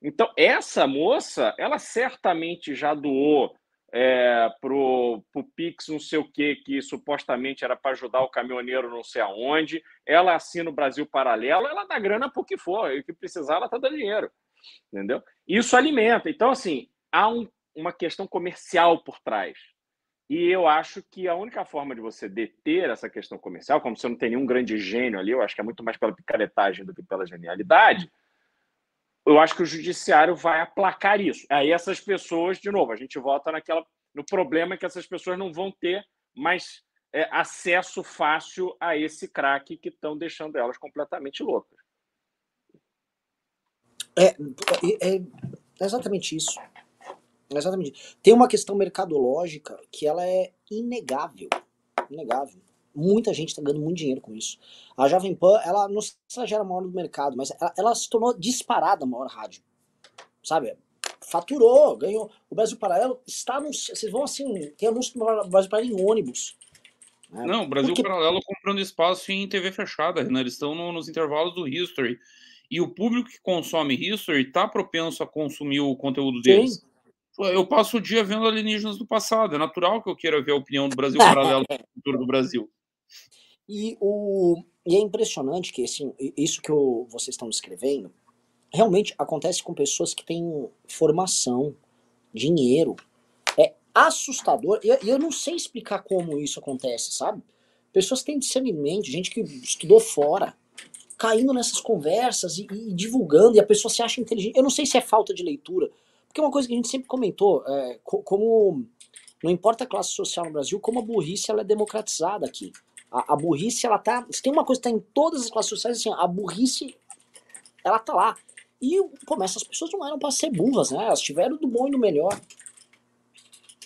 Então, essa moça, ela certamente já doou é, pro, Pix não sei o que, que supostamente era para ajudar o caminhoneiro não sei aonde. Ela assina o Brasil Paralelo, ela dá grana o que for, e o que precisar, ela está dando dinheiro entendeu? Isso alimenta. Então, assim, há um, uma questão comercial por trás. E eu acho que a única forma de você deter essa questão comercial, como você não tem nenhum grande gênio ali, eu acho que é muito mais pela picaretagem do que pela genialidade, eu acho que o judiciário vai aplacar isso. Aí essas pessoas, de novo, a gente volta naquela no problema que essas pessoas não vão ter mais é, acesso fácil a esse crack que estão deixando elas completamente loucas. É, é, é exatamente isso. Exatamente. Tem uma questão mercadológica que ela é inegável. Inegável. Muita gente está ganhando muito dinheiro com isso. A Jovem Pan, ela não se ela já era maior do mercado, mas ela, ela se tornou disparada a maior rádio. Sabe? Faturou, ganhou. O Brasil Paralelo está no. Vocês vão assim, tem anúncio do Brasil Paralelo em ônibus. Né? Não, o Brasil Porque... Paralelo comprando espaço em TV fechada, né? Eles estão no, nos intervalos do History. E o público que consome History está propenso a consumir o conteúdo deles. Sim. Eu passo o dia vendo alienígenas do passado. É natural que eu queira ver a opinião do Brasil paralelo da (laughs) cultura do Brasil. E, o, e é impressionante que assim, isso que eu, vocês estão descrevendo realmente acontece com pessoas que têm formação, dinheiro. É assustador. E eu, eu não sei explicar como isso acontece, sabe? Pessoas que têm discernimento, gente que estudou fora, caindo nessas conversas e, e, divulgando, e a pessoa se acha inteligente. Eu não sei se é falta de leitura, porque é uma coisa que a gente sempre comentou, é, como não importa a classe social no Brasil, como a burrice ela é democratizada aqui. A, a burrice, ela tá. Se tem uma coisa que tá em todas as classes sociais, assim, a burrice, ela tá lá. E começa, essas pessoas não eram para ser burras, né? Elas tiveram do bom e do melhor.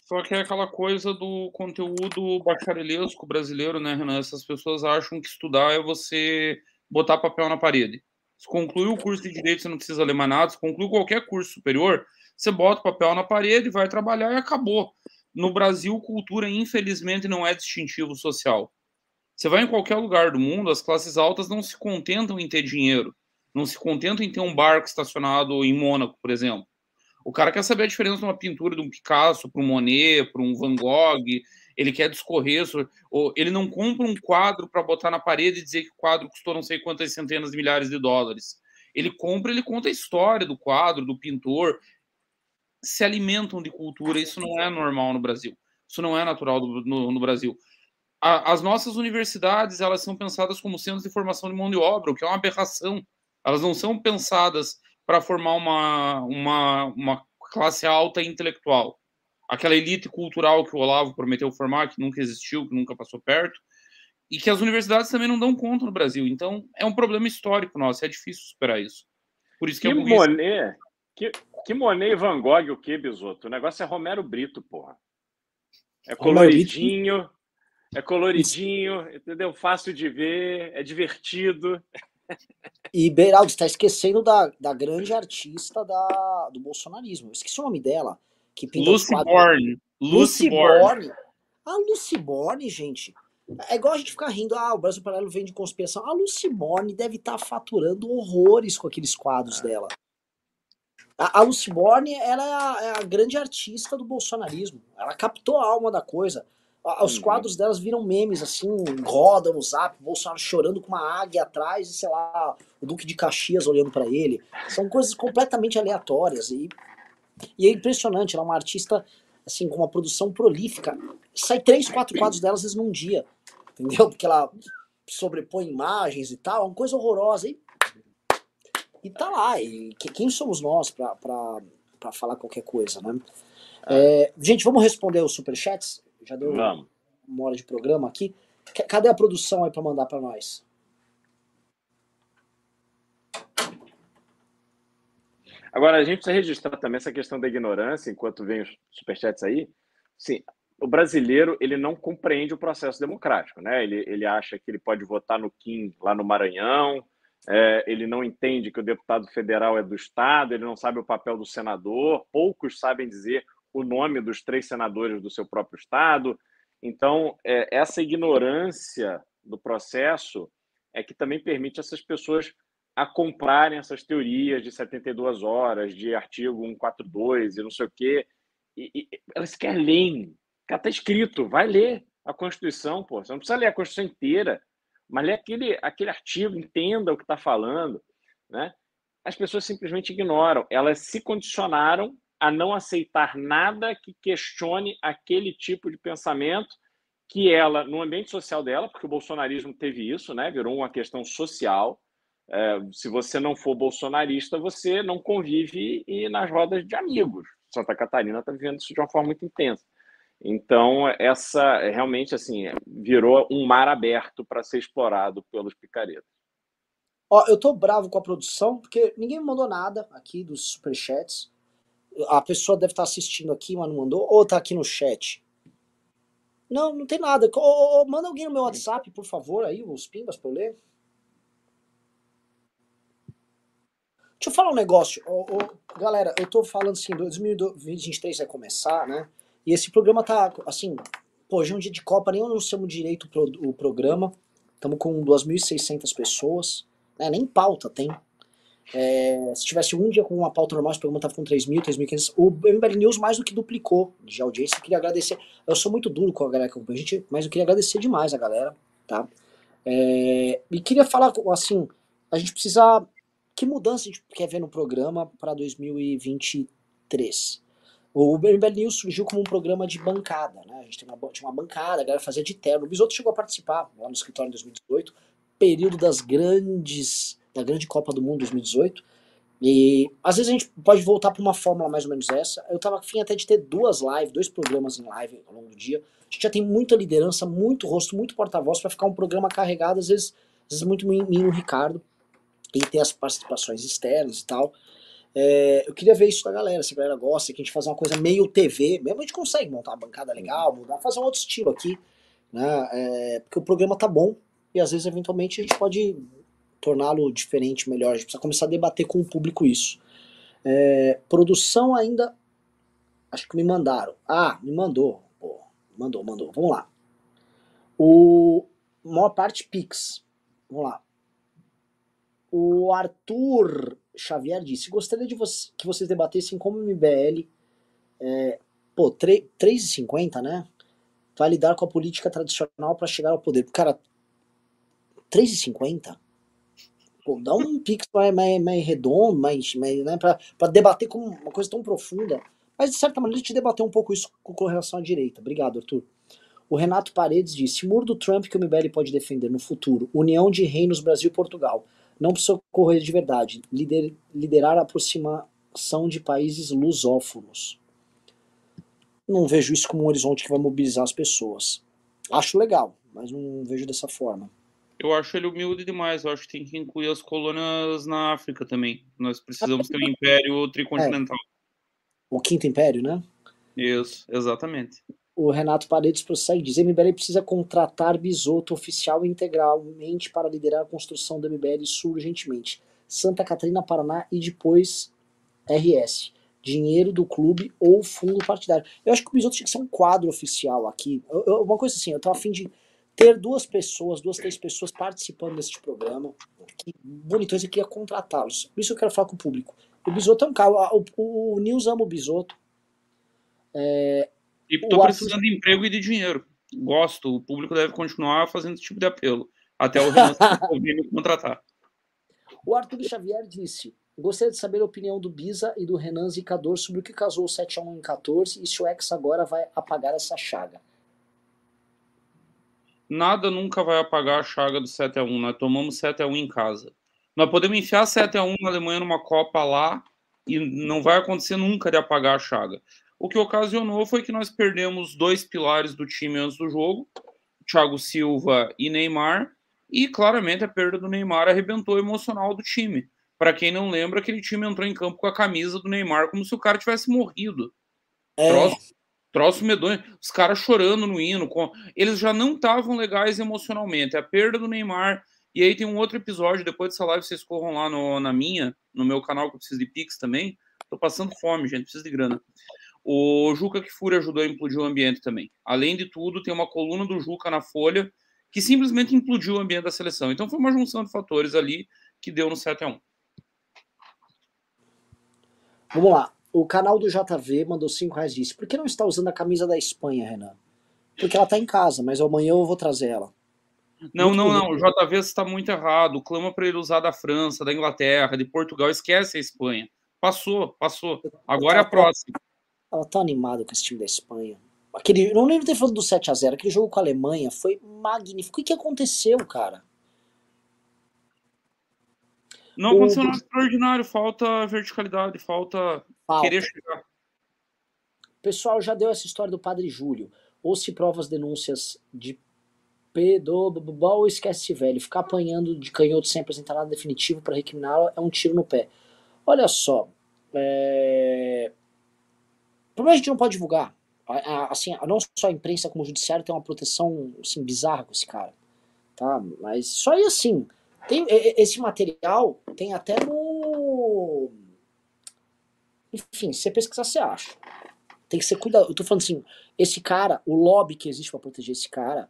Só que é aquela coisa do conteúdo bacharelesco brasileiro, né, Renan? Essas pessoas acham que estudar é você botar papel na parede. Se concluiu o curso de direito, você não precisa ler mais nada. Se concluiu qualquer curso superior, você bota o papel na parede, vai trabalhar e acabou. No Brasil, cultura, infelizmente, não é distintivo social. Você vai em qualquer lugar do mundo, as classes altas não se contentam em ter dinheiro, não se contentam em ter um barco estacionado em Mônaco, por exemplo. O cara quer saber a diferença de uma pintura de um Picasso para um Monet, para um Van Gogh, ele quer discorrer, ele não compra um quadro para botar na parede e dizer que o quadro custou não sei quantas centenas de milhares de dólares. Ele compra, ele conta a história do quadro, do pintor, se alimentam de cultura, isso não é normal no Brasil. Isso não é natural do, no, no, Brasil. A, as nossas universidades, elas são pensadas como centros de formação de mão de obra, o que é uma aberração. Elas não são pensadas para formar uma, uma, uma classe alta intelectual aquela elite cultural que o Olavo prometeu formar, que nunca existiu, que nunca passou perto, e que as universidades também não dão conta no Brasil. Então, é um problema histórico nosso, é difícil superar isso. Por isso que, que é Monet, que, que Monet e Van Gogh o que, Bisoto? O negócio é Romero Brito, porra. É coloridinho, é coloridinho, entendeu? Fácil de ver, é divertido. E Beraldo está esquecendo da, da grande artista da, do bolsonarismo. Eu esqueci o nome dela que pinta Lucy Borne. Lucy Borne. A Lucy Borne, gente, é igual a gente ficar rindo, ah, o Brasil Paralelo vem de conspiração. A Lucy Borne deve estar tá faturando horrores com aqueles quadros é. dela. A, a Lucy Borne, ela é a, é a, grande artista do bolsonarismo. Ela captou a alma da coisa. Os uhum. quadros delas viram memes, assim, rodam no zap, Bolsonaro chorando com uma águia atrás e, sei lá, o Duque de Caxias olhando para ele. São coisas completamente aleatórias. E e é impressionante, ela é uma artista assim com uma produção prolífica. Sai três, quatro quadros delas num dia, entendeu? Porque ela sobrepõe imagens e tal, é uma coisa horrorosa. E, e tá lá. E quem somos nós para falar qualquer coisa, né? É, gente, vamos responder os superchats? Já deu vamos. uma hora de programa aqui. Cadê a produção aí para mandar para nós? Agora, a gente precisa registrar também essa questão da ignorância, enquanto vem os superchats aí. Sim, o brasileiro ele não compreende o processo democrático, né? Ele, ele acha que ele pode votar no Kim lá no Maranhão, é, ele não entende que o deputado federal é do Estado, ele não sabe o papel do senador, poucos sabem dizer o nome dos três senadores do seu próprio Estado. Então, é, essa ignorância do processo é que também permite essas pessoas a comprarem essas teorias de 72 horas, de artigo 142 e não sei o quê. E, e, elas querem ler. Está escrito, vai ler a Constituição, pô. Você não precisa ler a Constituição inteira, mas lê aquele, aquele artigo, entenda o que está falando. Né? As pessoas simplesmente ignoram. Elas se condicionaram a não aceitar nada que questione aquele tipo de pensamento que ela, no ambiente social dela, porque o bolsonarismo teve isso, né? virou uma questão social, é, se você não for bolsonarista, você não convive e nas rodas de amigos. Santa Catarina está vivendo isso de uma forma muito intensa. Então, essa realmente assim virou um mar aberto para ser explorado pelos picaretas. Ó, eu tô bravo com a produção, porque ninguém me mandou nada aqui dos superchats. A pessoa deve estar tá assistindo aqui, mas não mandou, ou tá aqui no chat. Não, não tem nada. Ô, ô, manda alguém no meu WhatsApp, por favor, aí, os pimbas pra eu ler. Deixa eu falar um negócio. Ô, galera, eu tô falando assim, 2023 vai começar, né? E esse programa tá, assim, pô, hoje é um dia de Copa, nem anunciamos direito pro, o programa. Estamos com 2.600 pessoas. Né? Nem pauta tem. É, se tivesse um dia com uma pauta normal, esse programa tava com 3.000, 3.500. O MBL News mais do que duplicou de audiência. Eu queria agradecer. Eu sou muito duro com a galera que acompanha a gente, mas eu queria agradecer demais a galera, tá? É, e queria falar, assim, a gente precisa que mudança a gente quer ver no programa para 2023? O MBL News surgiu como um programa de bancada, né? A gente uma, tinha uma bancada, a galera fazia de terno. O Bisoto chegou a participar lá no escritório em 2018, período das grandes, da grande Copa do Mundo 2018. E às vezes a gente pode voltar para uma fórmula mais ou menos essa. Eu tava afim até de ter duas lives, dois programas em live ao longo do dia. A gente já tem muita liderança, muito rosto, muito porta-voz para ficar um programa carregado, às vezes, às vezes muito mim no Ricardo e ter as participações externas e tal. É, eu queria ver isso da galera, se a galera gosta, que a gente fazer uma coisa meio TV, mesmo a gente consegue montar uma bancada legal, mudar, fazer um outro estilo aqui, né? É, porque o programa tá bom e às vezes eventualmente a gente pode torná-lo diferente, melhor. A gente precisa começar a debater com o público isso. É, produção ainda, acho que me mandaram. Ah, me mandou, pô, mandou, mandou. Vamos lá. O maior parte Pix. Vamos lá. O Arthur Xavier disse: Gostaria de você, que vocês debatessem como o MBL, é, pô, 3,50, né? Vai lidar com a política tradicional para chegar ao poder. Cara, 3,50? Pô, dá um (laughs) pix mais, mais, mais redondo, mais, mais, né, pra, pra debater com uma coisa tão profunda. Mas, de certa maneira, a gente debateu um pouco isso com relação à direita. Obrigado, Arthur. O Renato Paredes disse: muro do Trump que o MBL pode defender no futuro. União de reinos Brasil e Portugal não precisa ocorrer de verdade. Lider, liderar a aproximação de países lusófonos. Não vejo isso como um horizonte que vai mobilizar as pessoas. Acho legal, mas não vejo dessa forma. Eu acho ele humilde demais. Eu acho que tem que incluir as colônias na África também. Nós precisamos ter um império tricontinental. É. O quinto império, né? Isso, exatamente o Renato Paredes prossegue diz: MBL precisa contratar Bisoto oficial integralmente para liderar a construção do MBL urgentemente. Santa Catarina, Paraná e depois RS. Dinheiro do clube ou fundo partidário. Eu acho que o Bisoto tinha que ser um quadro oficial aqui. Eu, eu, uma coisa assim, eu tava afim de ter duas pessoas, duas, três pessoas participando desse programa. Que bonitões, eu queria contratá-los. Isso eu quero falar com o público. O Bisoto é um cara. O, o, o ama o Bisoto. É, e estou precisando de emprego e de dinheiro. Gosto, o público deve continuar fazendo esse tipo de apelo. Até o Renan (laughs) me contratar. O Arthur Xavier disse: Gostaria de saber a opinião do Bisa e do Renan Zicador sobre o que casou o 7x1 em 14 e se o Ex agora vai apagar essa chaga. Nada nunca vai apagar a chaga do 7x1. Nós tomamos 7x1 em casa. Nós podemos enfiar 7x1 na Alemanha numa Copa lá e não vai acontecer nunca de apagar a chaga. O que ocasionou foi que nós perdemos dois pilares do time antes do jogo, Thiago Silva e Neymar, e claramente a perda do Neymar arrebentou o emocional do time. Para quem não lembra, aquele time entrou em campo com a camisa do Neymar como se o cara tivesse morrido. É. Troço, troço medonho. Os caras chorando no hino. Com... Eles já não estavam legais emocionalmente. A perda do Neymar. E aí tem um outro episódio, depois dessa live vocês corram lá no, na minha, no meu canal, que eu preciso de Pix também. Tô passando fome, gente, preciso de grana. O Juca Kfouri ajudou a implodir o ambiente também. Além de tudo, tem uma coluna do Juca na Folha que simplesmente implodiu o ambiente da seleção. Então foi uma junção de fatores ali que deu no 7 a 1 Vamos lá. O canal do JV mandou 5 reais disse: Por que não está usando a camisa da Espanha, Renan? Porque ela está em casa, mas amanhã eu vou trazer ela. Não, muito não, bonito. não. O JV está muito errado. Clama para ele usar da França, da Inglaterra, de Portugal. Esquece a Espanha. Passou, passou. Agora é a próxima. Ela tá animada com esse time da Espanha. Aquele, não lembro ter falado do 7 a 0 aquele jogo com a Alemanha foi magnífico. O que, que aconteceu, cara? Não aconteceu nada extraordinário, falta verticalidade, falta, falta, querer chegar. O pessoal já deu essa história do Padre Júlio. Ou se prova as denúncias de pedobol, esquece velho. Ficar apanhando de canhoto sem apresentar nada definitivo para recriminá-lo é um tiro no pé. Olha só, é... Primeiro a gente não pode divulgar. Assim, não só a imprensa como o judiciário tem uma proteção assim, bizarra com esse cara. Tá? Mas só aí assim. Tem, esse material tem até no. Enfim, se você pesquisar, você acha. Tem que ser cuidado. Eu tô falando assim, esse cara, o lobby que existe para proteger esse cara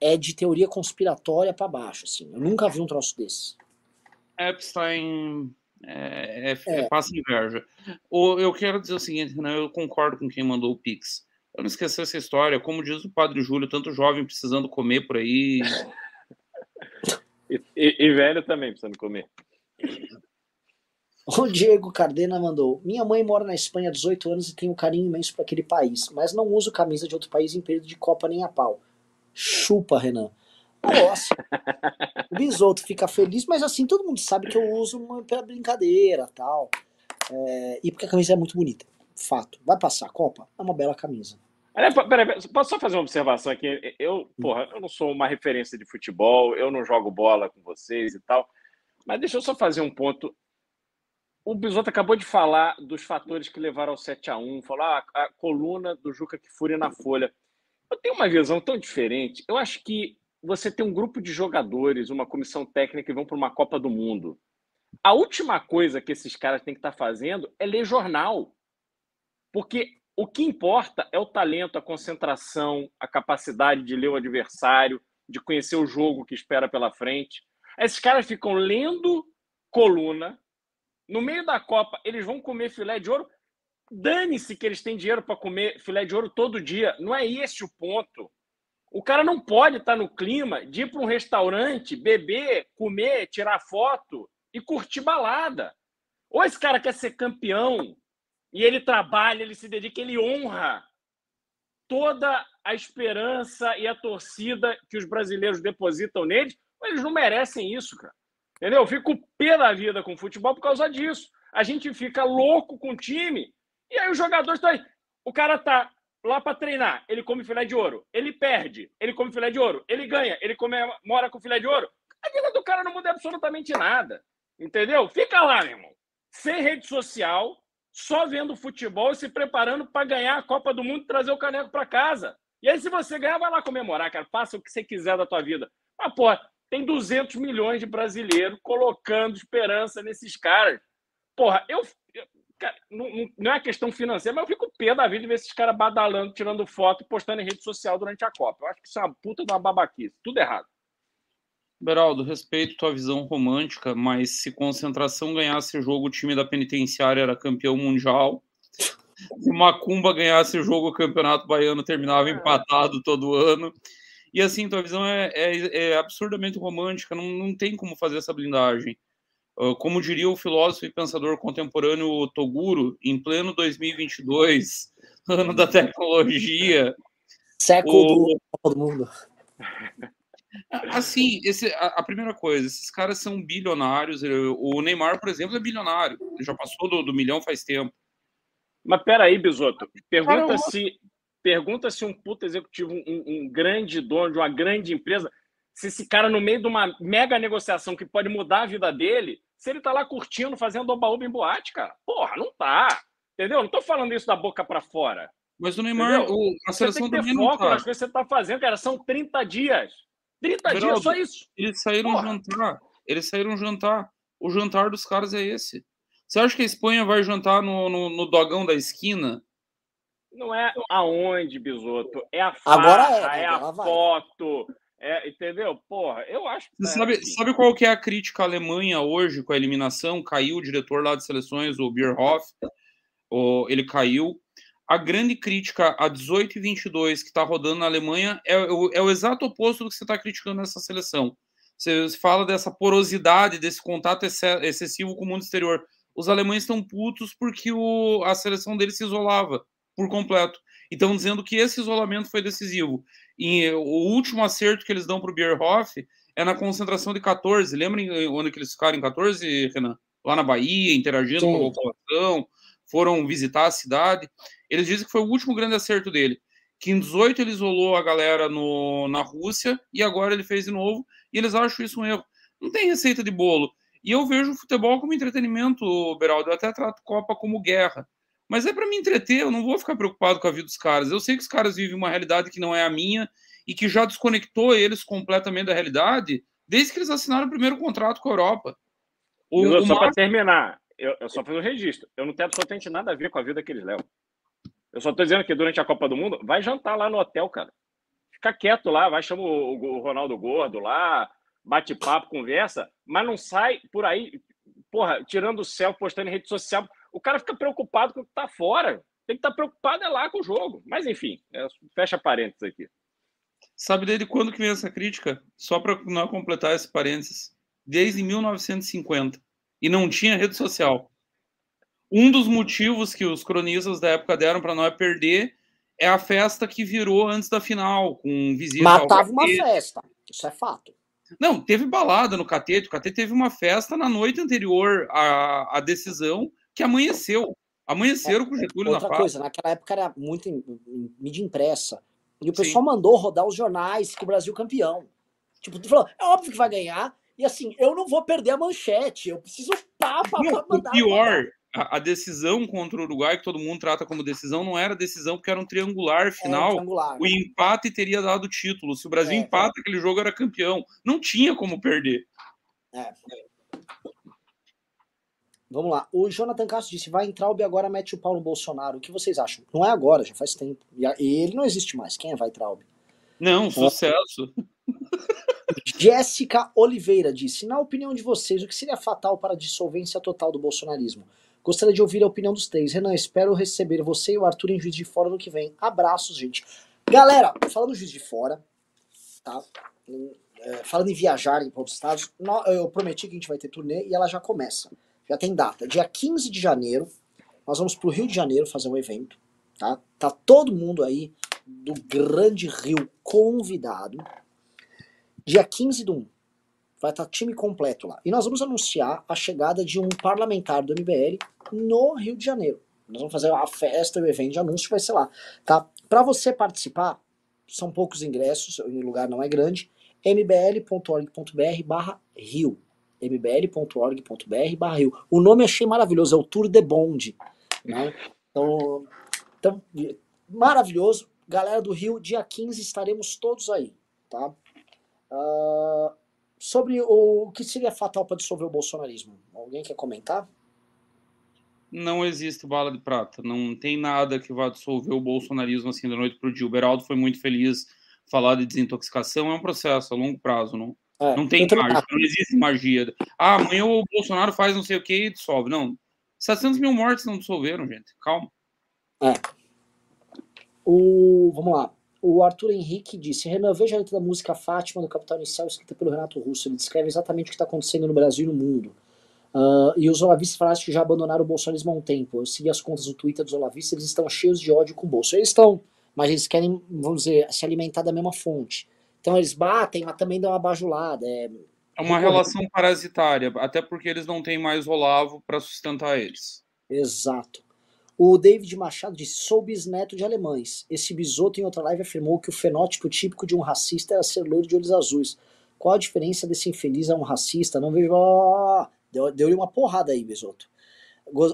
é de teoria conspiratória para baixo, assim. Eu nunca vi um troço desse. Epstein é, é, é. passa inveja. O, eu quero dizer o seguinte, né, eu concordo com quem mandou o Pix. Eu não esqueci essa história, como diz o padre Júlio, tanto jovem precisando comer por aí. e, e, e, velho também precisando comer. O Diego Cardena mandou: Minha mãe mora na Espanha há 18 anos e tem um carinho imenso para aquele país, mas não uso camisa de outro país em período de Copa nem a pau. Chupa, Renan. O Bisoto fica feliz, mas assim, todo mundo sabe que eu uso uma, pela brincadeira tal. É, e porque a camisa é muito bonita. Fato. Vai passar a Copa? É uma bela camisa. Peraí, posso só fazer uma observação aqui? Eu, hum. porra, eu não sou uma referência de futebol, eu não jogo bola com vocês e tal. Mas deixa eu só fazer um ponto. O Bisoto acabou de falar dos fatores que levaram ao 7 a 1 falar ah, a coluna do Juca que fúria na folha. Eu tenho uma visão tão diferente. Eu acho que você tem um grupo de jogadores, uma comissão técnica que vão para uma Copa do Mundo. A última coisa que esses caras têm que estar tá fazendo é ler jornal. Porque o que importa é o talento, a concentração, a capacidade de ler o adversário, de conhecer o jogo que espera pela frente. Esses caras ficam lendo coluna. No meio da Copa, eles vão comer filé de ouro. Dane-se que eles têm dinheiro para comer filé de ouro todo dia. Não é esse o ponto. O cara não pode estar no clima de ir para um restaurante, beber, comer, tirar foto e curtir balada. Ou esse cara quer ser campeão e ele trabalha, ele se dedica, ele honra toda a esperança e a torcida que os brasileiros depositam neles, ou eles não merecem isso, cara. Entendeu? Eu fico pé da vida com o futebol por causa disso. A gente fica louco com o time e aí os jogadores estão aí. O cara tá lá para treinar, ele come filé de ouro. Ele perde, ele come filé de ouro. Ele ganha, ele comemora com filé de ouro. A vida do cara não muda absolutamente nada. Entendeu? Fica lá, meu irmão. Sem rede social, só vendo futebol e se preparando para ganhar a Copa do Mundo e trazer o caneco para casa. E aí, se você ganhar, vai lá comemorar, cara. Faça o que você quiser da tua vida. Mas, pô, tem 200 milhões de brasileiros colocando esperança nesses caras. Porra, eu, Cara, não, não, é questão financeira, mas eu fico pé da vida de ver esses caras badalando, tirando foto e postando em rede social durante a Copa. Eu acho que isso é uma puta de uma babaquice. Tudo errado. Beraldo, respeito tua visão romântica, mas se concentração ganhasse o jogo, o time da penitenciária era campeão mundial. Se Macumba ganhasse o jogo, o campeonato baiano terminava é. empatado todo ano. E assim, tua visão é, é, é absurdamente romântica, não, não tem como fazer essa blindagem. Ah, como diria o filósofo e pensador contemporâneo Toguro, em pleno 2022, (laughs) ano da tecnologia. Século o... do mundo. Assim, esse, a, a, primeira coisa, esses caras são bilionários. O Neymar, por exemplo, é bilionário. Já passou do, do milhão faz tempo. Mas peraí, Bisoto. Pergunta Cara, se, pergunta se um puto executivo, um, um grande dono de uma grande empresa, se esse cara, no meio de uma mega negociação que pode mudar a vida dele, se ele tá lá curtindo, fazendo oba-oba em boate, cara. Porra, não tá. Entendeu? Não tô falando isso da boca para fora. Mas o Neymar, o, a seleção você tem que ter foco tá. nas coisas que você tá fazendo, cara. São 30 dias. 30 Geraldo, dias, só isso. Eles saíram Porra. jantar. Eles saíram jantar. O jantar dos caras é esse. Você acha que a Espanha vai jantar no, no, no dogão da esquina? Não é aonde, Bisoto. É a farra, Agora é, é a foto, é, entendeu? Porra, eu acho que. Você sabe, sabe qual que é a crítica à Alemanha hoje com a eliminação? Caiu o diretor lá de seleções, o Bierhoff, o, ele caiu. A grande crítica a 18 e 22 que está rodando na Alemanha é, é, o, é o exato oposto do que você está criticando nessa seleção. Você fala dessa porosidade, desse contato excessivo com o mundo exterior. Os alemães estão putos porque o, a seleção deles se isolava por completo. E estão dizendo que esse isolamento foi decisivo. E o último acerto que eles dão para o Bierhoff é na concentração de 14. Lembrem onde que eles ficaram em 14, Renan? Lá na Bahia, interagindo Sim. com a população, foram visitar a cidade. Eles dizem que foi o último grande acerto dele. Que em 18 ele isolou a galera no, na Rússia e agora ele fez de novo. E eles acham isso um erro. Não tem receita de bolo. E eu vejo o futebol como entretenimento, Beraldo. Eu até trato Copa como guerra. Mas é para me entreter, eu não vou ficar preocupado com a vida dos caras. Eu sei que os caras vivem uma realidade que não é a minha e que já desconectou eles completamente da realidade desde que eles assinaram o primeiro contrato com a Europa. O, o só para terminar, eu, eu, só fiz o um registro. Eu não tenho absolutamente nada a ver com a vida que eles levam. Eu só estou dizendo que durante a Copa do Mundo, vai jantar lá no hotel, cara. Fica quieto lá, vai chamar o, o Ronaldo Gordo lá, bate papo, conversa, mas não sai por aí, porra, tirando o céu, postando em rede social. O cara fica preocupado com o que tá fora. Tem que estar tá preocupado é lá com o jogo. Mas enfim, é, fecha parênteses aqui. Sabe desde quando que vem essa crítica? Só para não completar esse parênteses. Desde 1950. E não tinha rede social. Um dos motivos que os cronistas da época deram para não é perder é a festa que virou antes da final, com visita Matava uma festa, isso é fato. Não, teve balada no Catete. O Catete teve uma festa na noite anterior à, à decisão que amanheceu. Amanheceram é, com o Getúlio outra na coisa, naquela época era muito em, em mídia impressa. E o pessoal Sim. mandou rodar os jornais que o Brasil campeão. Tipo, tu falou, é óbvio que vai ganhar. E assim, eu não vou perder a manchete. Eu preciso pá, pá, pá, mandar. O pior, a, a, decisão contra o Uruguai, que todo mundo trata como decisão, não era decisão porque era um triangular final. triangular, o né? empate teria dado título. Se o Brasil é, empata, é. aquele jogo era campeão. Não tinha como perder. É. Vamos lá. O Jonathan Castro disse: vai entrar o agora mete o pau no Bolsonaro. O que vocês acham? Não é agora, já faz tempo. E ele não existe mais. Quem é vai Traub? Não, sucesso. (laughs) Jéssica Oliveira disse: Na opinião de vocês, o que seria fatal para a dissolvência total do bolsonarismo? Gostaria de ouvir a opinião dos três. Renan, espero receber você e o Arthur em Juiz de Fora no que vem. Abraços, gente. Galera, falando Juiz de Fora, tá? É, falando em viajar para outros estados, eu prometi que a gente vai ter turnê e ela já começa já tem data. Dia 15 de janeiro, nós vamos pro Rio de Janeiro fazer um evento, tá? Tá todo mundo aí do Grande Rio convidado. Dia 15 do 1. Vai estar tá time completo lá. E nós vamos anunciar a chegada de um parlamentar do MBL no Rio de Janeiro. Nós vamos fazer a festa, o evento de anúncio vai ser lá, tá? Para você participar, são poucos ingressos, o lugar não é grande, mbl.org.br/rio mbl.org.br barril. O nome achei maravilhoso, é o Tour de Bond. Né? Então, então, maravilhoso. Galera do Rio, dia 15 estaremos todos aí. Tá? Uh, sobre o, o que seria fatal para dissolver o bolsonarismo. Alguém quer comentar? Não existe bala de prata. Não tem nada que vá dissolver o bolsonarismo assim da noite para o dia. O Beraldo foi muito feliz falar de desintoxicação. É um processo a longo prazo. Não, é, não tem magia, não existe magia. Ah, amanhã o Bolsonaro faz não sei o que e dissolve. Não. 700 mil mortes não dissolveram, gente. Calma. É. O, vamos lá. O Arthur Henrique disse: Renan, veja a letra da música Fátima do Capital Inicial, escrita pelo Renato Russo. Ele descreve exatamente o que está acontecendo no Brasil e no mundo. Uh, e os olavistas falaram que já abandonaram o bolsonarismo há um tempo. Eu segui as contas do Twitter dos olavistas, eles estão cheios de ódio com o bolso. Eles estão, mas eles querem, vamos dizer, se alimentar da mesma fonte. Então eles batem, mas também dão uma bajulada. É, é uma relação parasitária, até porque eles não têm mais Olavo para sustentar eles. Exato. O David Machado disse: sou bisneto de alemães. Esse bisoto em outra live afirmou que o fenótipo típico de um racista era ser loiro de olhos azuis. Qual a diferença desse infeliz a um racista? Não vejo. Deu-lhe deu uma porrada aí, bisoto.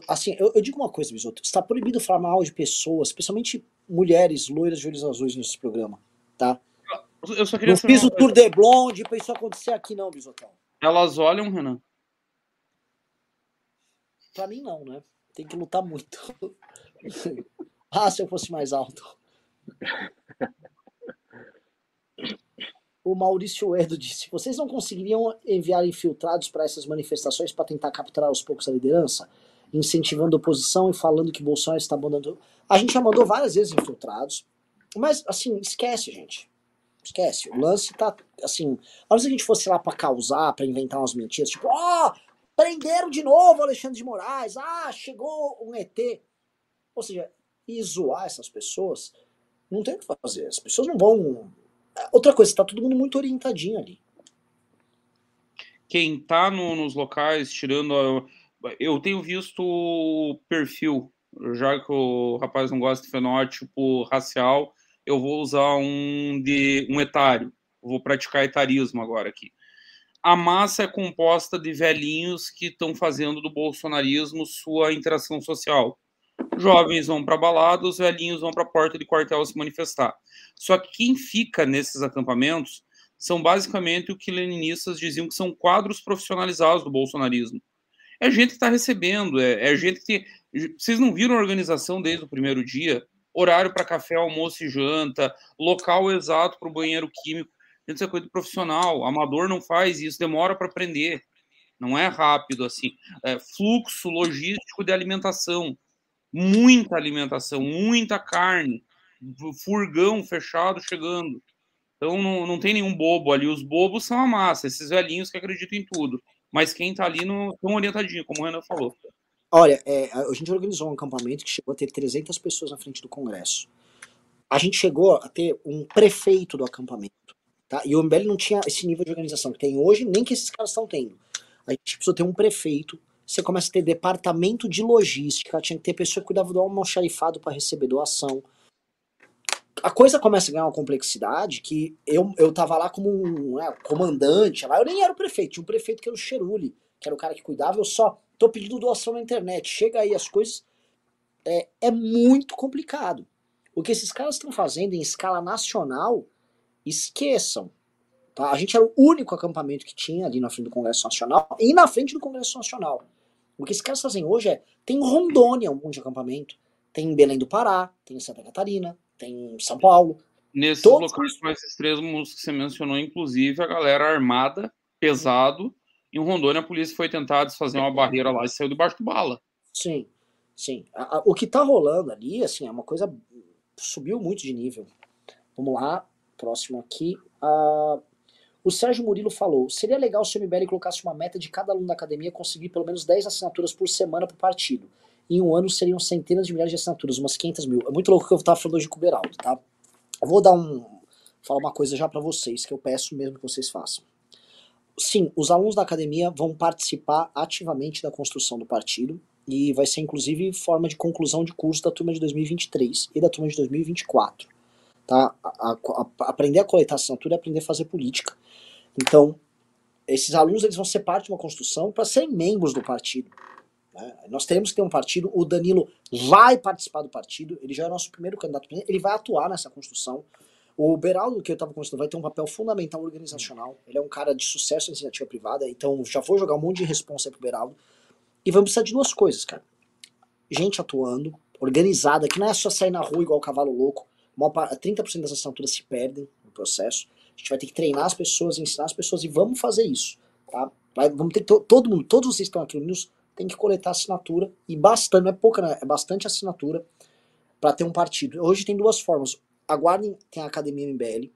Assim, eu, eu, digo uma coisa, bisoto. Está proibido falar mal de pessoas, especialmente mulheres loiras de olhos azuis nesse programa, tá? Eu só queria não fiz o Tour de Blonde pra isso acontecer aqui, não, Bisotão. Elas olham, Renan? Pra mim, não, né? Tem que lutar muito. (laughs) ah, se eu fosse mais alto. O Maurício Edo disse: vocês não conseguiriam enviar infiltrados para essas manifestações para tentar capturar aos poucos a liderança? Incentivando a oposição e falando que Bolsonaro está mandando. A gente já mandou várias vezes infiltrados, mas assim, esquece, gente. Esquece. O lance tá assim. A hora que a gente fosse lá para causar, para inventar umas mentiras, tipo, ó, oh, prenderam de novo Alexandre de Moraes, ah, chegou um ET. Ou seja, e zoar essas pessoas, não tem o que fazer. As pessoas não vão. Outra coisa, tá todo mundo muito orientadinho ali. quem está no, nos locais, tirando. A, eu tenho visto o perfil, já que o rapaz não gosta de fenótipo racial, eu vou usar um de um etário. Vou praticar etarismo agora aqui. A massa é composta de velhinhos que estão fazendo do bolsonarismo sua interação social. Jovens vão para balada, os velhinhos vão para a porta de quartel se manifestar. Só que quem fica nesses acampamentos são basicamente o que leninistas diziam que são quadros profissionalizados do bolsonarismo. É gente que está recebendo, é, é, gente que. Vocês não viram a organização desde o primeiro dia? Horário para café, almoço e janta, local exato para o banheiro químico. Gente, isso é coisa profissional. Amador não faz isso, demora para aprender. Não é rápido assim. É fluxo logístico de alimentação. Muita alimentação, muita carne, furgão fechado chegando. Então não, não tem nenhum bobo ali. Os bobos são a massa, esses velhinhos que acreditam em tudo. Mas quem tá ali não tão orientadinho, como o Renan falou. Olha, é, a gente organizou um acampamento que chegou a ter 300 pessoas na frente do Congresso. A gente chegou a ter um prefeito do acampamento. Tá? E o MBL não tinha esse nível de organização que tem hoje, nem que esses caras estão tendo. A gente precisou ter um prefeito, você começa a ter departamento de logística, tinha que ter pessoa que cuidava do almoxarifado para receber doação, a coisa começa a ganhar uma complexidade que eu, eu tava lá como um né, comandante, lá eu nem era o prefeito, tinha um prefeito que era o Cheruli, que era o cara que cuidava, eu só tô pedindo doação na internet, chega aí as coisas, é, é muito complicado. O que esses caras estão fazendo em escala nacional, esqueçam. Tá? A gente era o único acampamento que tinha ali na frente do Congresso Nacional e na frente do Congresso Nacional. O que esses caras fazem hoje é, tem Rondônia um monte de acampamento, tem Belém do Pará, tem Santa Catarina, tem São Paulo. Nesses Todos locais mais extremos que você mencionou, inclusive, a galera armada, pesado, em Rondônia a polícia foi tentar desfazer uma barreira lá e saiu debaixo do bala. Sim, sim. O que tá rolando ali, assim, é uma coisa. subiu muito de nível. Vamos lá, próximo aqui. Uh, o Sérgio Murilo falou: seria legal se o MBL colocasse uma meta de cada aluno da academia conseguir pelo menos 10 assinaturas por semana para o partido em um ano seriam centenas de milhares de assinaturas, umas 500 mil. É muito louco que eu tava falando hoje com o Beraldo, tá? Eu vou dar um. falar uma coisa já para vocês, que eu peço mesmo que vocês façam. Sim, os alunos da academia vão participar ativamente da construção do partido e vai ser inclusive forma de conclusão de curso da turma de 2023 e da turma de 2024. Tá? A, a, a, aprender a coletar assinatura é aprender a fazer política. Então, esses alunos eles vão ser parte de uma construção para serem membros do partido. Né? Nós teremos que ter um partido, o Danilo vai participar do partido, ele já é nosso primeiro candidato, ele vai atuar nessa construção. O Beraldo, que eu estava conversando, vai ter um papel fundamental organizacional. Ele é um cara de sucesso em iniciativa privada, então já vou jogar um monte de responsa aí pro Beraldo. E vamos precisar de duas coisas, cara. Gente atuando, organizada, que não é só sair na rua igual cavalo louco. 30% das assinaturas se perdem no processo. A gente vai ter que treinar as pessoas, ensinar as pessoas e vamos fazer isso. Tá? Vai, vamos ter to, todo mundo, todos vocês que estão aqui unidos, tem que coletar assinatura, e bastante, não é pouca, né? é bastante assinatura para ter um partido. Hoje tem duas formas. Aguardem, tem a Academia MBL.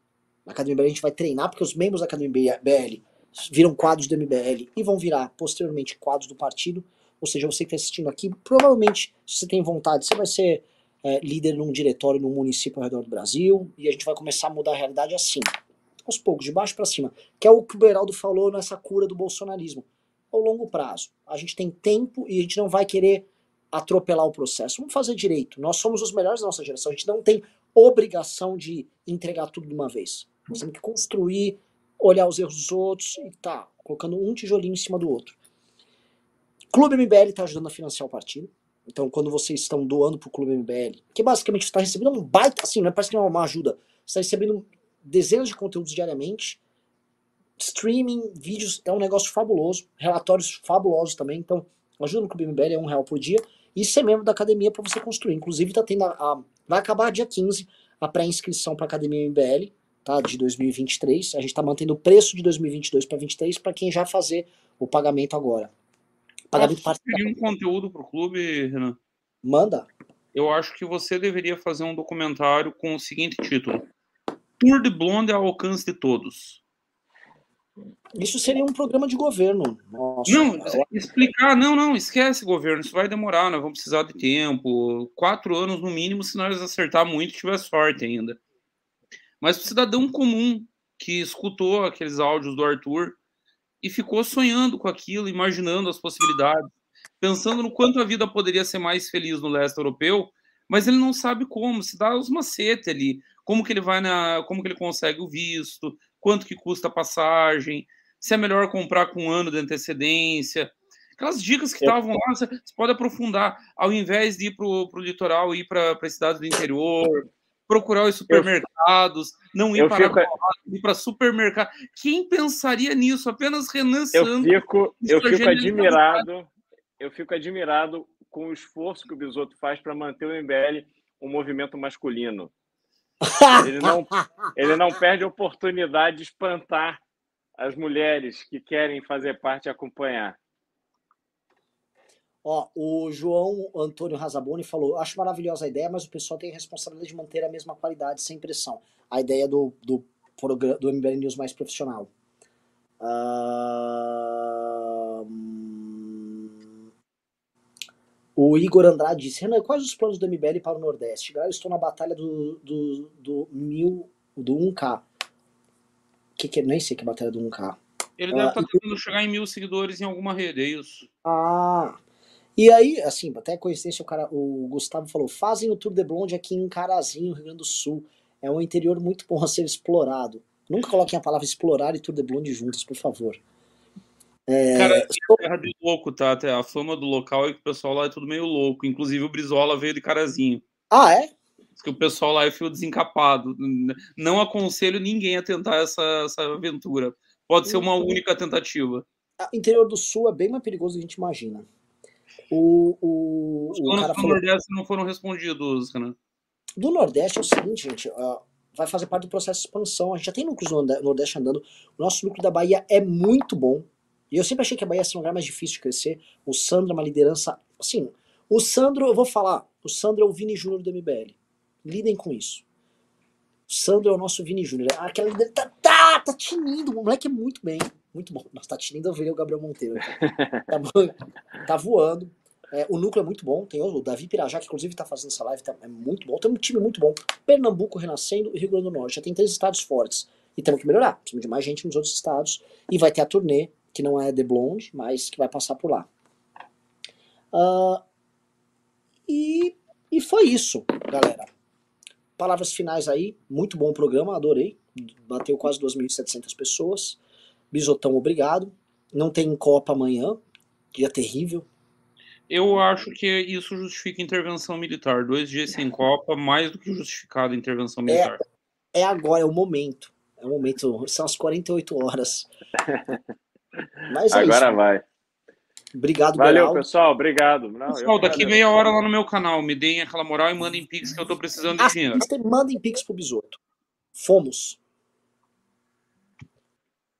Na Academia MBL a gente vai treinar, porque os membros da Academia MBL viram quadros do MBL e vão virar posteriormente quadros do partido. Ou seja, você que está assistindo aqui, provavelmente, se você tem vontade, você vai ser é, líder num diretório num município ao redor do Brasil, e a gente vai começar a mudar a realidade assim, aos poucos, de baixo para cima, que é o que o Beraldo falou nessa cura do bolsonarismo ao longo prazo. A gente tem tempo e a gente não vai querer atropelar o processo. Vamos fazer direito. Nós somos os melhores da nossa geração. A gente não tem obrigação de entregar tudo de uma vez. Nós temos que construir, olhar os erros dos outros e tá, colocando um tijolinho em cima do outro. Clube MBL está ajudando a financiar o partido. Então, quando vocês estão doando para o Clube MBL, que basicamente está recebendo um baita, assim, não é parece que não é uma ajuda, está recebendo dezenas de conteúdos diariamente, streaming, vídeos, é um negócio fabuloso, relatórios fabulosos também, então ajuda no Clube MBL, é um real por dia, e ser membro da academia para você construir. Inclusive tá tendo a, a, vai acabar dia 15 a pré-inscrição para a academia MBL, tá, de 2023. A gente está mantendo o preço de 2022 para 2023 para quem já fazer o pagamento agora. Pagamento Posso um conteúdo para o clube, Renan? Manda. Eu acho que você deveria fazer um documentário com o seguinte título: Tour de Blonde ao alcance de todos. Isso seria um programa de governo. Nossa, não, explicar, não, não, esquece governo, isso vai demorar, nós vamos precisar de tempo. Quatro anos no mínimo, se nós acertar muito, tiver sorte ainda. Mas o cidadão comum que escutou aqueles áudios do Arthur e ficou sonhando com aquilo, imaginando as possibilidades, pensando no quanto a vida poderia ser mais feliz no leste europeu, mas ele não sabe como, se dá os macetes ali, como que ele vai na, como que ele consegue o visto, quanto que custa a passagem, se é melhor comprar com um ano de antecedência, aquelas dicas que estavam lá, você pode aprofundar, ao invés de ir para o litoral, ir para as cidades do interior, procurar os supermercados, não ir para fico... ir para supermercado. Quem pensaria nisso? Apenas Renan Santos. Eu fico, eu fico admirado, eu fico admirado com o esforço que o Bisoto faz para manter o MBL um movimento masculino. Ele não, ele não perde a oportunidade de espantar as mulheres que querem fazer parte e acompanhar. Ó, o João Antônio Razaboni falou: acho maravilhosa a ideia, mas o pessoal tem a responsabilidade de manter a mesma qualidade sem pressão. A ideia do, do, do MBL News mais profissional. Uh... O Igor Andrade disse: Renan, quais os planos do MBL para o Nordeste? Galera, estou na batalha do, do, do, mil, do 1K. Que que, nem sei que é a batalha do 1K. Ele deve estar uh, tá tentando chegar em mil seguidores em alguma rede, é isso. Ah, e aí, assim, até coincidência, o, cara, o Gustavo falou: fazem o Tour de Blonde aqui em Carazinho, Rio Grande do Sul. É um interior muito bom a ser explorado. Nunca coloquem a palavra explorar e Tour de Blonde juntos, por favor. É, Cara, é terra de louco, tá? Até a fama do local é que o pessoal lá é tudo meio louco. Inclusive o Brizola veio de Carazinho. Ah, é? Diz que o pessoal lá é fio desencapado. Não aconselho ninguém a tentar essa, essa aventura. Pode ser uma uhum. única tentativa. O interior do sul é bem mais perigoso do que a gente imagina. O, o, Os cara do falou... Nordeste não foram respondidos, Renan. Do Nordeste é o seguinte, gente. Uh, vai fazer parte do processo de expansão. A gente já tem núcleos no Nordeste andando. O nosso núcleo da Bahia é muito bom. E eu sempre achei que a Bahia ia ser um lugar mais difícil de crescer. O Sandro é uma liderança. Assim, o Sandro, eu vou falar, o Sandro é o Vini Júnior do MBL. Lidem com isso. O Sandro é o nosso Vini Júnior. É aquela liderança. Tá, tá, tá tinindo. O moleque é muito bem. Muito bom. Nossa, tá tinindo, eu virei o Gabriel Monteiro. (laughs) Tá, tá voando. É, o núcleo é muito bom. Tem o Davi Pirajá, que inclusive está fazendo essa live, tá, é muito bom. Tem um time muito bom. Pernambuco renascendo e Rio Grande do Norte. Já tem três estados fortes. E temos que melhorar. Precisamos de mais gente nos outros estados. E vai ter a turnê, que não é The Blonde, mas que vai passar por lá. Uh, e, e foi isso, galera. Palavras finais aí. Muito bom o programa, adorei. Bateu quase 2.700 pessoas. Bisotão, obrigado. Não tem Copa amanhã, dia terrível. Eu acho que isso justifica intervenção militar. Dois dias sem Copa, mais do que justificado intervenção é, militar. É, é agora, é o momento. É o momento, são as 48 horas. (laughs) Mas é Agora isso. vai. Obrigado, Valeu, pessoal. Obrigado. Não, pessoal, daqui meia hora lá no meu canal. Me deem aquela moral e mandem Pix que eu tô precisando de dinheiro. Assistem, mandem Pix pro Bisoto. Fomos.